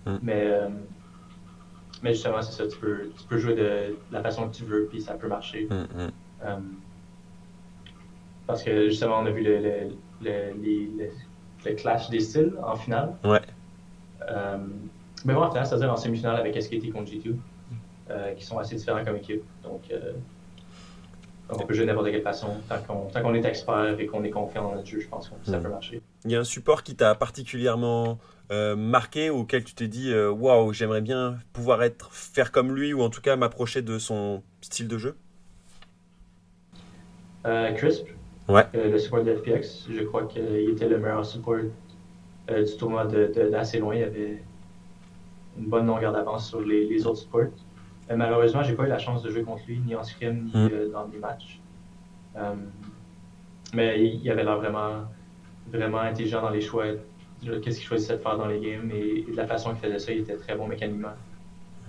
Mm. Mais, mais justement, c'est ça, tu peux, tu peux jouer de, la façon que tu veux, puis ça peut marcher. Hum, hum. Euh, parce que justement, on a vu le, le, le, les- le- le clash des styles en finale. Ouais. Euh, mais bon, en finale, c'est-à-dire en semi-finale avec SKT contre G2, euh, qui sont assez différents comme équipe. Donc, euh, donc on peut jouer de n'importe quelle façon. Tant qu'on tant qu'on est expert et qu'on est confiant dans notre jeu, je pense que ça Mm. peut marcher. Il y a un support qui t'a particulièrement euh, marqué, auquel tu t'es dit euh, waouh, j'aimerais bien pouvoir être faire comme lui ou en tout cas m'approcher de son style de jeu? Euh, Crisp, Ouais. euh, le support de FPX, je crois qu'il était le meilleur support du tournoi d'assez loin. Il avait une bonne longueur d'avance sur les, les autres supports. Malheureusement, j'ai pas eu la chance de jouer contre lui, ni en scrim, ni Mm. dans des matchs. Mais il, il avait l'air vraiment, vraiment intelligent dans les choix. Qu'est-ce qu'il choisissait de faire dans les games et, et de la façon qu'il faisait ça, il était très bon mécaniquement.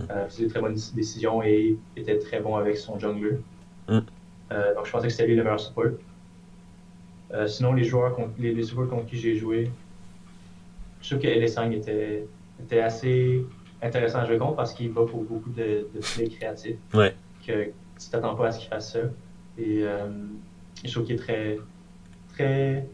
Euh, faisait de très bonnes décisions et était très bon avec son jungler. Mm. Euh, donc je pensais que c'était lui le meilleur support. Euh, sinon, les joueurs, contre, les, les supports contre qui j'ai joué, je trouve que LS5 était, était assez intéressant à jouer contre parce qu'il va pour beaucoup de, de plays créatifs. Ouais. Que tu t'attends pas à ce qu'il fasse ça. Et euh, je trouve qu'il est très, très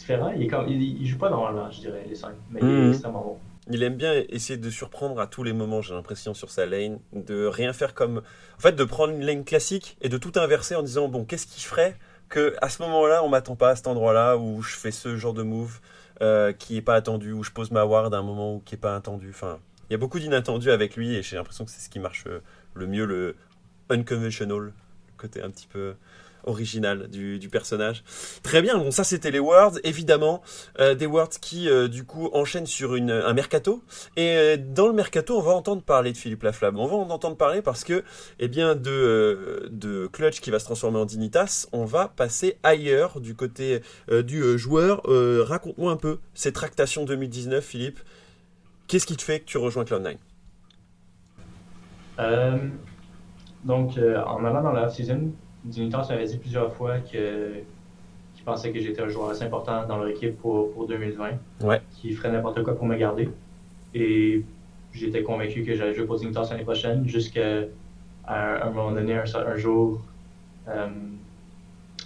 différent. Il, est comme, il, il joue pas normalement, je dirais, LS5, mais il Mhm. est extrêmement bon. Il aime bien essayer de surprendre à tous les moments, j'ai l'impression, sur sa lane, de rien faire comme. En fait, de prendre une lane classique et de tout inverser en disant bon, qu'est-ce qui ferait que à ce moment-là, on m'attend pas à cet endroit-là où je fais ce genre de move euh, qui est pas attendu, où je pose ma ward à un moment où qui est pas attendu. Enfin, il y a beaucoup d'inattendus avec lui et j'ai l'impression que c'est ce qui marche euh, le mieux, le unconventional, le côté un petit peu original du, personnage. Très bien, bon ça c'était les Words, évidemment, euh, des Words qui euh, du coup enchaînent sur un mercato. Et euh, dans le mercato, on va entendre parler de Philippe Laflamme. On va en entendre parler parce que, eh bien, de, de Clutch qui va se transformer en Dignitas, on va passer ailleurs du côté du joueur. Raconte-moi un peu ces tractations 2019, Philippe. Qu'est-ce qui te fait que tu rejoins Cloud9 Donc, en allant dans la season Dignitas m'avait dit plusieurs fois que qu'il pensait que j'étais un joueur assez important dans leur équipe pour, pour 2020. Ouais. Qui ferait n'importe quoi pour me garder. Et j'étais convaincu que j'allais jouer pour Dignitas l'année prochaine, jusqu'à un, moment donné, un, jour, euh,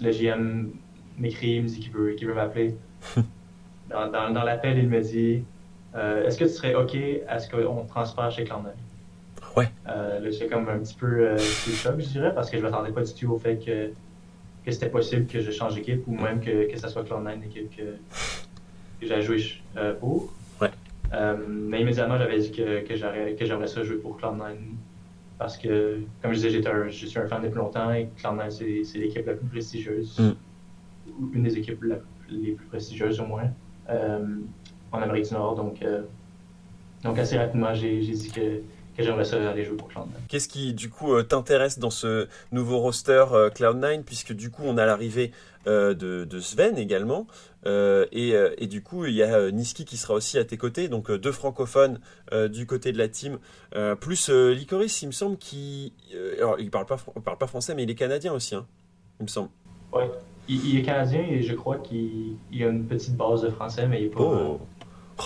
le GM m'écrit, il me dit qu'il veut, veut m'appeler. dans, dans, l'appel, il me dit euh, Est-ce que tu serais OK à ce qu'on transfère chez Clan Ouais. Euh, là, c'est comme un petit peu euh, choc, je dirais, parce que je ne m'attendais pas du tout au fait que, que c'était possible que je change d'équipe ou même que, que ça soit Cloud9 l'équipe que, que j'ai joué euh, pour. Ouais. Mais immédiatement, j'avais dit que, que j'aimerais ça jouer pour Cloud9 parce que, comme je disais, un, je suis un fan depuis longtemps et Cloud9, c'est l'équipe la plus prestigieuse, mm. ou une des équipes les plus prestigieuses au moins, en Amérique du Nord. Donc, donc assez rapidement, j'ai dit que que j'aimerais ça aller jouer pour Cloud9. Qu'est-ce qui, du coup, euh, t'intéresse dans ce nouveau roster euh, Cloud9, puisque du coup, on a l'arrivée euh, de, de, Sven également, et, et, du coup, il y a Niski qui sera aussi à tes côtés, donc deux francophones du côté de la team, plus Licorice, il me semble, qui... alors, il parle pas, parle pas français, mais il est canadien aussi, hein, il me semble. Ouais, il, est canadien et je crois qu'il a une petite base de français, mais il est pas... Oh.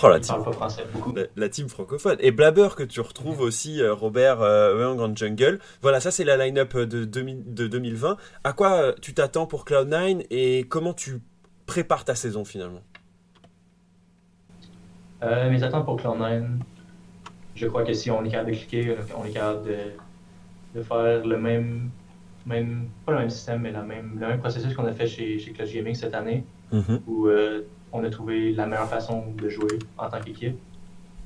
Oh, la, team, La, team francophone. Et Blabber que tu retrouves aussi, euh, Robert euh, en Jungle. Voilà, ça c'est la line-up de, de 2020. À quoi euh, tu t'attends pour Cloud9 et comment tu prépares ta saison finalement? Euh, Mes attentes pour Cloud9, je crois que si on est capable de cliquer, on est capable de, de faire le même, même, pas le même système, mais la même, le même processus qu'on a fait chez, chez Cloud Gaming cette année, mm-hmm. où on a trouvé la meilleure façon de jouer en tant qu'équipe.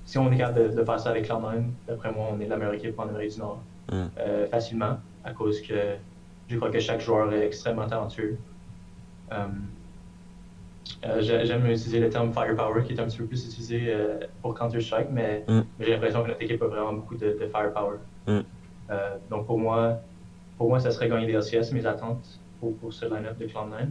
Si on est capable de, faire ça avec Cloud9, d'après moi, on est la meilleure équipe en Amérique du Nord. Mm. Euh, facilement, à cause que je crois que chaque joueur est extrêmement talentueux. Euh, euh, j'aime utiliser le terme firepower qui est un petit peu plus utilisé pour Counter-Strike, mais, mm. j'ai l'impression que notre équipe a vraiment beaucoup de, firepower. Mm. donc pour moi, pour moi, ça serait gagner des LCS, mes attentes pour, pour ce line-up de Cloud9.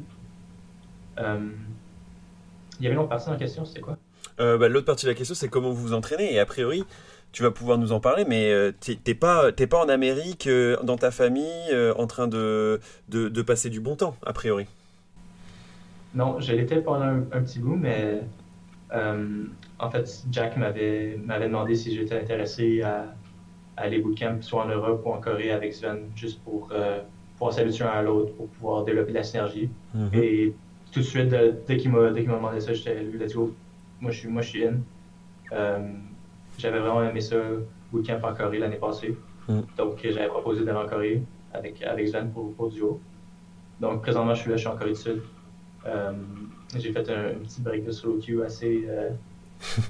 Il y avait une autre partie de la question, c'était quoi? Euh, bah, L'autre partie de la question, c'est comment vous vous entraînez. Et a priori, tu vas pouvoir nous en parler, mais euh, tu t'es pas, pas en Amérique, euh, dans ta famille, en train de, de, passer du bon temps, a priori? Non, je l'étais pendant un, petit bout, mais en fait, Jack m'avait demandé si j'étais intéressé à, aller bootcamp, soit en Europe ou en Corée avec Sven, juste pour pouvoir s'habituer un à l'autre, pour pouvoir développer de la synergie. Mm-hmm. Et tout de suite, dès qu'il m'a demandé ça, j'étais lui, let's go. Moi, je suis, moi, je suis in. Euh, j'avais vraiment aimé ça, Bootcamp en Corée l'année passée. Mm. Donc, j'avais proposé d'aller en Corée avec, avec Sven pour, pour duo. Donc, présentement, je suis là, je suis en Corée du Sud. Euh, j'ai fait un, petit break de solo queue assez, euh,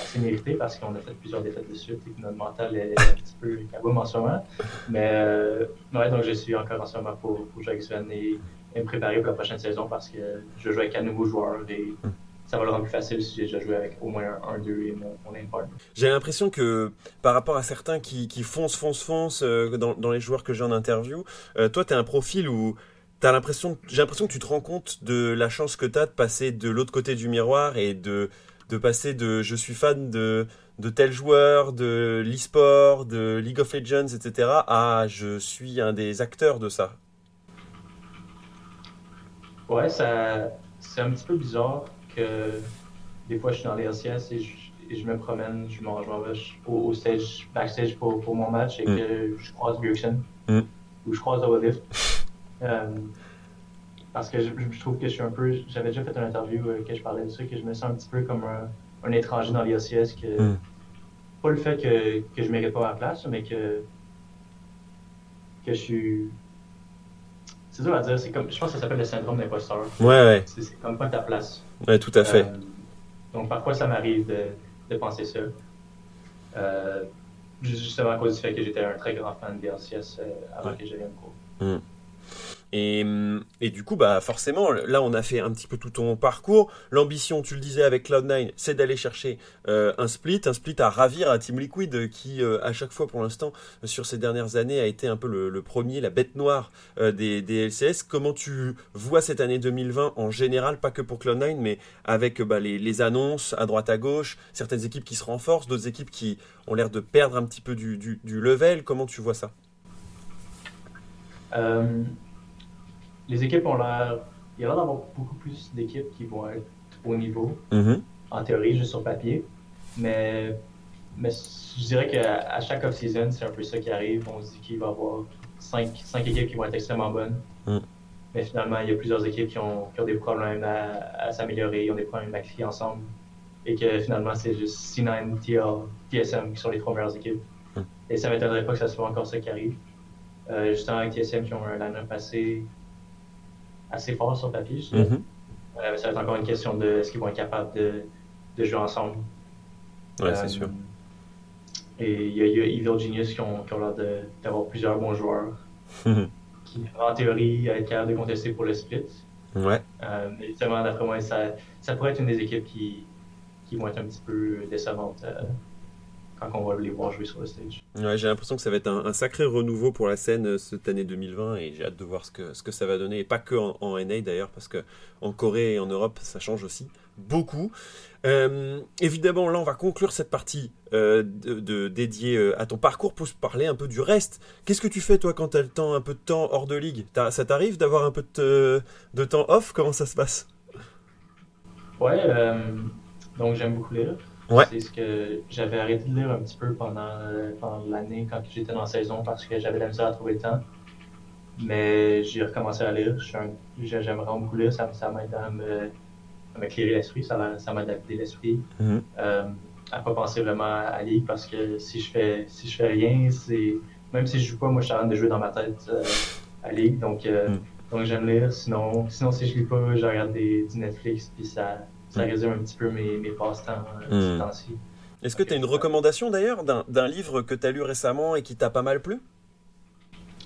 assez mérité parce qu'on a fait plusieurs défaites de suite et que notre mental est un petit peu kaboum en ce moment. Mais ouais, donc je suis encore en ce moment pour, pour Sven et et me préparer pour la prochaine saison parce que je joue avec un nouveau joueur et ça va le rendre plus facile si j'ai déjà joué avec au moins un, deux et mon, mon. J'ai l'impression que par rapport à certains qui, qui foncent, foncent, foncent euh, dans, dans, les joueurs que j'ai en interview, euh, toi, tu as un profil où j'ai l'impression que tu te rends compte de la chance que tu as de passer de l'autre côté du miroir et de, de passer de je suis fan de, de tel joueur, de l'e-sport, de League of Legends, etc., à je suis un des acteurs de ça. Ouais, ça, c'est un petit peu bizarre que des fois je suis dans les LCS et je, me promène, je m'en vais au, stage, backstage pour, pour mon match et mm. que je croise Björksen mm. ou je croise euh, parce que je, trouve que je suis un peu. J'avais déjà fait une interview euh, que je parlais de ça, que je me sens un petit peu comme un, étranger dans les LCS. Que, mm. Pas le fait que, que je ne mérite pas ma place, mais que, que je suis c'est dur à dire. C'est comme, je pense que ça s'appelle le syndrome d'imposteur. Ouais, ouais. C'est, comme pas ta place. Ouais, tout à fait. Euh, donc parfois, ça m'arrive de, de penser ça. Euh, justement à cause du fait que j'étais un très grand fan de RCS euh, avant que je vienne cours. Et, du coup, bah forcément, là, on a fait un petit peu tout ton parcours. L'ambition, tu le disais avec Cloud9, c'est d'aller chercher euh, un split, un split à ravir à Team Liquid, qui euh, à chaque fois, pour l'instant, sur ces dernières années, a été un peu le, premier, la bête noire euh, des, LCS. Comment tu vois cette année 2020 en général, pas que pour Cloud9, mais avec bah, les, annonces à droite à gauche, certaines équipes qui se renforcent, d'autres équipes qui ont l'air de perdre un petit peu du level. Comment tu vois ça? Les équipes ont l'air. Il y a l'air d'avoir beaucoup plus d'équipes qui vont être au niveau, mm-hmm. en théorie, juste sur papier. Mais, mais je dirais qu'à chaque off-season, c'est un peu ça qui arrive. On se dit qu'il va y avoir cinq, cinq, équipes qui vont être extrêmement bonnes. Mm. Mais finalement, il y a plusieurs équipes qui ont, qui ont des problèmes à, à s'améliorer, ils ont des problèmes à crier ensemble. Et que finalement, c'est juste C9, TL, TSM qui sont les trois meilleures équipes. Mm. Et ça ne m'étonnerait pas que ça soit encore ça qui arrive. Euh, justement, avec TSM qui ont un line-up assez assez fort sur papier, mm -hmm. ça va être encore une question de est-ce qu'ils vont être capables de, de jouer ensemble. Ouais, c'est euh, sûr. Et il y, a, y a Evil Genius qui ont, qui ont l'air d'avoir plusieurs bons joueurs qui, en théorie, être capables de contester pour le split. Ouais. Euh, mais justement, d'après moi, ça, ça pourrait être une des équipes qui, qui vont être un petit peu décevantes. Quand on va les voir jouer sur le stage. Ouais, j'ai l'impression que ça va être un, un, sacré renouveau pour la scène euh, cette année 2020 et j'ai hâte de voir ce que, ce que ça va donner. Et pas que en, en NA d'ailleurs, parce que en Corée et en Europe, ça change aussi beaucoup. Euh, évidemment, là, on va conclure cette partie euh, de, de, dédiée euh, à ton parcours pour se parler un peu du reste. Qu'est-ce que tu fais, toi, quand tu as le temps, un peu de temps hors de ligue? Ça t'arrive d'avoir un peu de, de, temps off? Comment ça se passe? Ouais, donc j'aime beaucoup lire. Ouais. C'est ce que j'avais arrêté de lire un petit peu pendant, pendant l'année quand j'étais dans la saison parce que j'avais la misère à trouver le temps. Mais j'ai recommencé à lire. J'aime vraiment beaucoup lire. Ça, ça m'aide à me, à m'éclairer l'esprit. Ça m'a adapté l'esprit. Mm -hmm. euh, à pas penser vraiment à lire parce que si je fais, si je fais rien, c'est. Même si je joue pas, moi je suis en train de jouer dans ma tête euh, à Ligue. Donc, euh, mm. donc j'aime lire. Sinon, sinon, si je lis pas, je regarde des, du Netflix. Puis ça, ça résume un petit peu mes, mes passe-temps euh, temps-ci. Est-ce que tu as une recommandation d'ailleurs d'un livre que tu as lu récemment et qui t'a pas mal plu?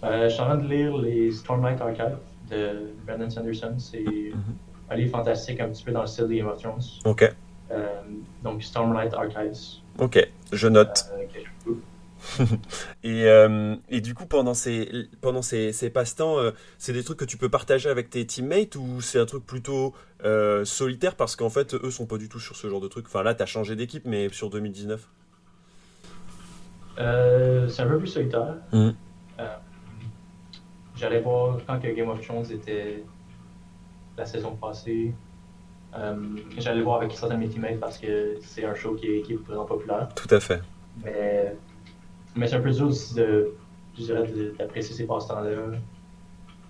Euh, Je suis en train de lire les Stormlight Archive de Brandon Sanderson. C'est mmh. un livre fantastique, un petit peu dans le style de Game of Thrones. Ok. Euh, donc Stormlight Archives. Ok, je note. Euh, et, euh, et, du coup, pendant ces, pendant ces, ces passe-temps, euh, c'est des trucs que tu peux partager avec tes teammates ou c'est un truc plutôt euh, solitaire parce qu'en fait, eux sont pas du tout sur ce genre de truc Enfin, là, tu as changé d'équipe, mais sur 2019 euh, C'est un peu plus solitaire. Mmh. J'allais voir quand que Game of Thrones était la saison passée. J'allais voir avec certains de mes teammates parce que c'est un show qui est, qui est vraiment populaire. Tout à fait. Mais mais c'est un peu dur aussi de, je dirais, d'apprécier ces passe-temps-là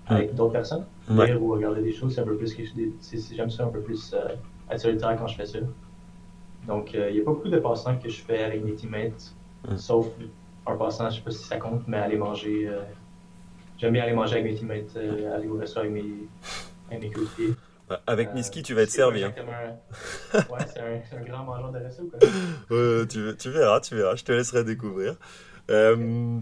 avec d'autres personnes. Ouais. Lire ou regarder des choses, c'est un peu plus, j'aime ça un peu plus euh, être solitaire quand je fais ça. Donc, il euh, n'y a pas beaucoup de passe-temps que je fais avec mes teammates, mm. sauf un passe-temps, je sais pas si ça compte, mais aller manger. Euh, J'aime bien aller manger avec mes teammates, euh, aller au restaurant avec mes, avec mes coéquipiers. Bah, avec Niski, tu vas être servi. Hein. Ouais, c'est un, un, grand mangeur de resto. Quoi. tu verras, tu verras. Je te laisserai découvrir. Euh,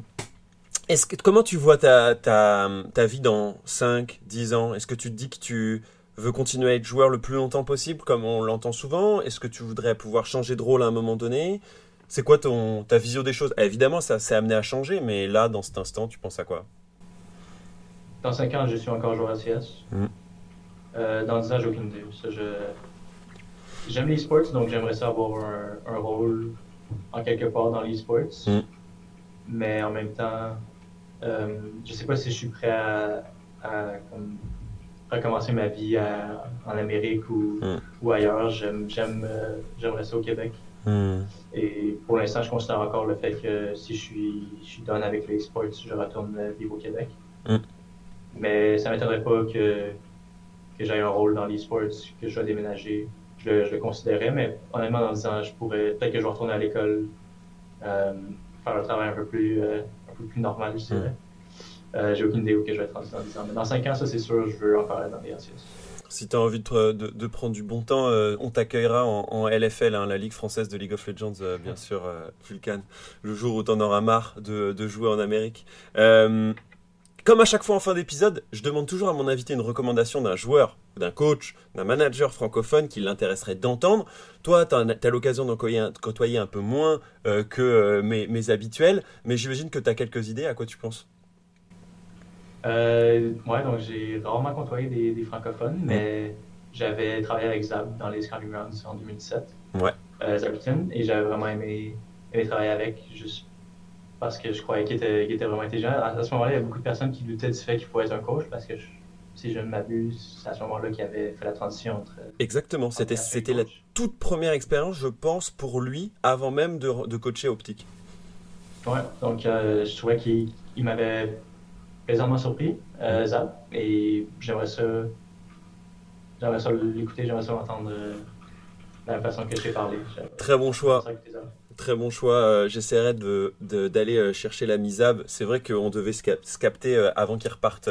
est-ce que, comment tu vois ta, ta, ta vie dans 5, 10 ans? Est-ce que tu te dis que tu veux continuer à être joueur le plus longtemps possible, comme on l'entend souvent? Est-ce que tu voudrais pouvoir changer de rôle à un moment donné? C'est quoi ton, ta vision des choses? Évidemment, ça s'est amené à changer, mais là, dans cet instant, tu penses à quoi? Dans 5 ans, je suis encore joueur à CS. Mmh. Euh, dans 10 ans, j'ai aucune idée. Ça, je... J'aime les sports, donc j'aimerais ça avoir un, un, rôle en quelque part dans les sports. Mmh mais en même temps, euh, je sais pas si je suis prêt à, à comme, recommencer ma vie à, en Amérique ou, mm. ou ailleurs. J'aime, j'aime, euh, j'aimerais ça au Québec. Mm. Et pour l'instant, je considère encore le fait que si je suis, je suis done avec les sports, je retourne vivre au Québec. Mm. Mais ça m'étonnerait pas que, que j'aie un rôle dans les sports, que je dois déménager. Je le, je le considérais, mais honnêtement, 10 ans, je pourrais, peut-être que je vais retourner à l'école. Euh, faire un travail un peu plus, euh, un peu plus normal, je dirais. Mm. Euh, J'ai aucune idée où que je vais être rendu dans 10 ans. Mais dans 5 ans, ça c'est sûr, je veux encore être dans les RCS. Si tu as envie de, de, de, prendre du bon temps, euh, on t'accueillera en, en, LFL, hein, la Ligue française de League of Legends, euh, bien sûr, euh, Vulcan, le jour où tu en auras marre de, de, jouer en Amérique. Euh, Comme à chaque fois en fin d'épisode, je demande toujours à mon invité une recommandation d'un joueur, d'un coach, d'un manager francophone qui l'intéresserait d'entendre. Toi, tu as, l'occasion d'en côtoyer un peu moins euh, que euh, mes, habituels, mais j'imagine que tu as quelques idées. À quoi tu penses? Euh, Ouais, donc j'ai rarement côtoyé des, francophones, mais j'avais travaillé avec Zab dans les Scouting Grounds en 2017. Ouais. Euh, et j'avais vraiment aimé, aimé travailler avec. Juste parce que je croyais qu'il était, était, vraiment intelligent. À, ce moment-là, il y a beaucoup de personnes qui doutaient du fait qu'il faut être un coach parce que si je ne m'abuse, c'est à ce moment-là qu'il avait fait la transition entre. Exactement, c'était, c'était la toute première expérience, je pense, pour lui, avant même de, de coacher Optique. Ouais, donc euh, je trouvais qu'il m'avait plaisamment surpris, euh, Zab, et j'aimerais ça, j'aimerais ça l'écouter, j'aimerais ça entendre euh, la façon que j'ai parlé. Très bon choix. Très bon choix. Euh, j'essaierai d'aller de, euh, chercher la misab. C'est vrai qu'on devait se capter avant qu'il reparte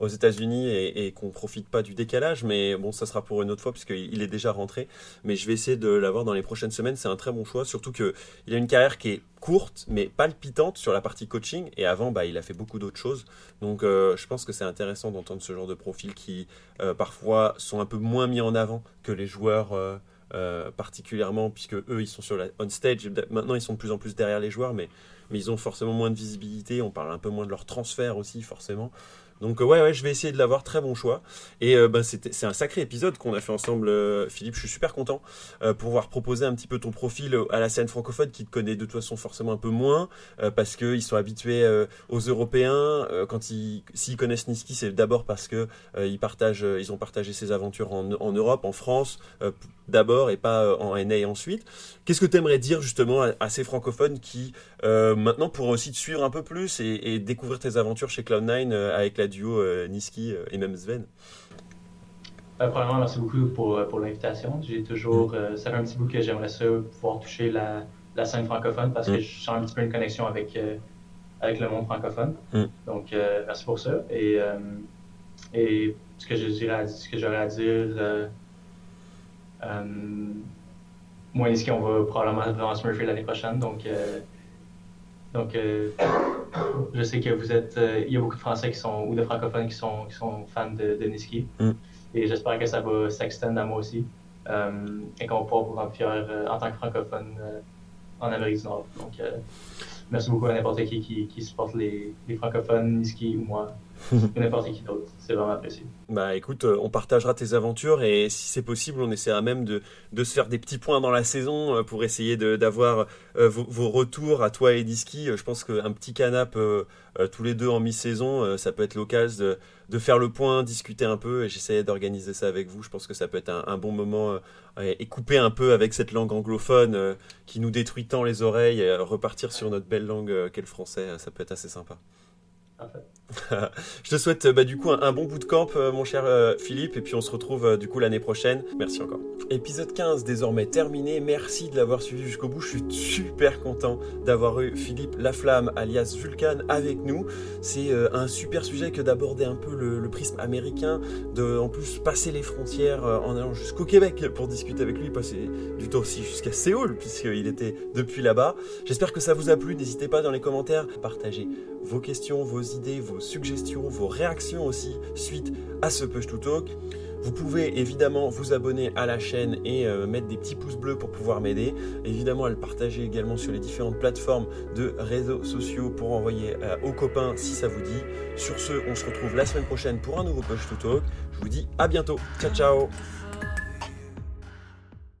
aux États-Unis et, qu'on profite pas du décalage, mais bon, ça sera pour une autre fois puisqu'il est déjà rentré. Mais je vais essayer de l'avoir dans les prochaines semaines. C'est un très bon choix, surtout qu'il a une carrière qui est courte mais palpitante sur la partie coaching. Et avant, bah, il a fait beaucoup d'autres choses. Donc, je pense que c'est intéressant d'entendre ce genre de profils qui parfois sont un peu moins mis en avant que les joueurs. Euh, particulièrement puisque eux ils sont sur la on stage maintenant ils sont de plus en plus derrière les joueurs mais mais ils ont forcément moins de visibilité on parle un peu moins de leur transfert aussi forcément donc euh, ouais, ouais, je vais essayer de l'avoir, très bon choix. Et bah, c'est un sacré épisode qu'on a fait ensemble, euh, Philippe. Je suis super content pour pouvoir proposer un petit peu ton profil à la scène francophone qui te connaît de toute façon forcément un peu moins parce qu'ils sont habitués aux Européens. quand ils s'ils connaissent Niski, c'est d'abord parce que ils partagent, ils ont partagé ses aventures en, Europe, en France d'abord et pas en NA ensuite. Qu'est-ce que tu aimerais dire justement à, ces francophones qui maintenant pourraient aussi te suivre un peu plus et, et découvrir tes aventures chez Cloud9 avec la duo euh, Niski euh, et même Sven euh, Premièrement, merci beaucoup pour, pour l'invitation. J'ai toujours, mm. ça fait un petit bout que j'aimerais ça pouvoir toucher la, la scène francophone parce que mm. je sens un petit peu une connexion avec, avec le monde francophone. Mm. Donc, merci pour ça. Et, et ce que j'aurais à dire, moi et Niski, on va probablement se l'année prochaine. Donc, donc, euh, je sais que vous êtes. Euh, il y a beaucoup de Français qui sont, ou de francophones qui sont, qui sont fans de, de Niski. Mm. Et j'espère que ça va s'extendre à moi aussi. Euh, et qu'on va pouvoir vous rendre fiers en tant que francophone en Amérique du Nord. Donc, merci beaucoup à n'importe qui, qui qui supporte les, les francophones, Niski ou moi. n'importe qui d'autre. C'est vraiment apprécié. Bah écoute, euh, on partagera tes aventures et si c'est possible, on essaiera même de, de, se faire des petits points dans la saison euh, pour essayer d'avoir euh, vos, vos, retours à toi et Diski. Je pense qu'un petit canap tous les deux en mi-saison, ça peut être l'occasion de, de, faire le point, discuter un peu et j'essayais d'organiser ça avec vous. Je pense que ça peut être un, un bon moment et couper un peu avec cette langue anglophone qui nous détruit tant les oreilles et repartir sur notre belle langue qu'est le français. Ça peut être assez sympa. je te souhaite bah, du coup un, bon bout de camp, euh, mon cher euh, Philippe, et puis on se retrouve euh, du coup l'année prochaine. Merci encore. Épisode 15 désormais terminé. Merci de l'avoir suivi jusqu'au bout. Je suis super content d'avoir eu Philippe Laflamme, alias Vulcan, avec nous. C'est un super sujet que d'aborder un peu le, prisme américain, de en plus passer les frontières en allant jusqu'au Québec pour discuter avec lui, passer du temps aussi jusqu'à Séoul, puisqu'il était depuis là-bas. J'espère que ça vous a plu. N'hésitez pas dans les commentaires à partager vos questions, vos idées, vos suggestions, vos réactions aussi suite à ce Push to Talk. Vous pouvez évidemment vous abonner à la chaîne et euh, mettre des petits pouces bleus pour pouvoir m'aider. Évidemment, à le partager également sur les différentes plateformes de réseaux sociaux pour envoyer euh, aux copains si ça vous dit. Sur ce, on se retrouve la semaine prochaine pour un nouveau Push to Talk. Je vous dis à bientôt. Ciao, ciao